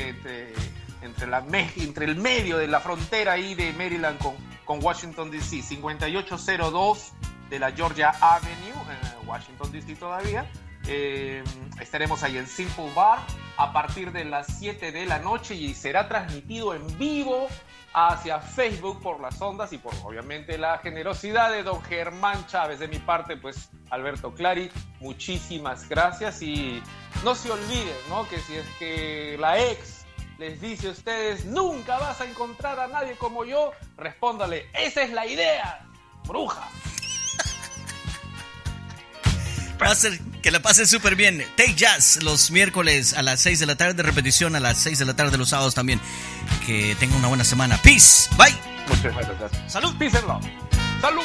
[SPEAKER 6] entre, la, entre el medio de la frontera ahí de Maryland con, con Washington DC, 5802 de la Georgia Avenue, en Washington DC todavía. Eh, estaremos ahí en Simple Bar a partir de las 7 de la noche y será transmitido en vivo hacia Facebook por las ondas y por obviamente la generosidad de don Germán Chávez. De mi parte, pues Alberto Clary, muchísimas gracias y no se olviden, ¿no? Que si es que la ex les dice a ustedes, nunca vas a encontrar a nadie como yo, respóndale, esa es la idea, bruja.
[SPEAKER 4] Master, que la pasen súper bien. Take Jazz los miércoles a las 6 de la tarde, repetición a las 6 de la tarde los sábados también. Que tengan una buena semana. Peace. Bye.
[SPEAKER 6] Muchas gracias.
[SPEAKER 4] Salud.
[SPEAKER 6] Peace and love. Salud.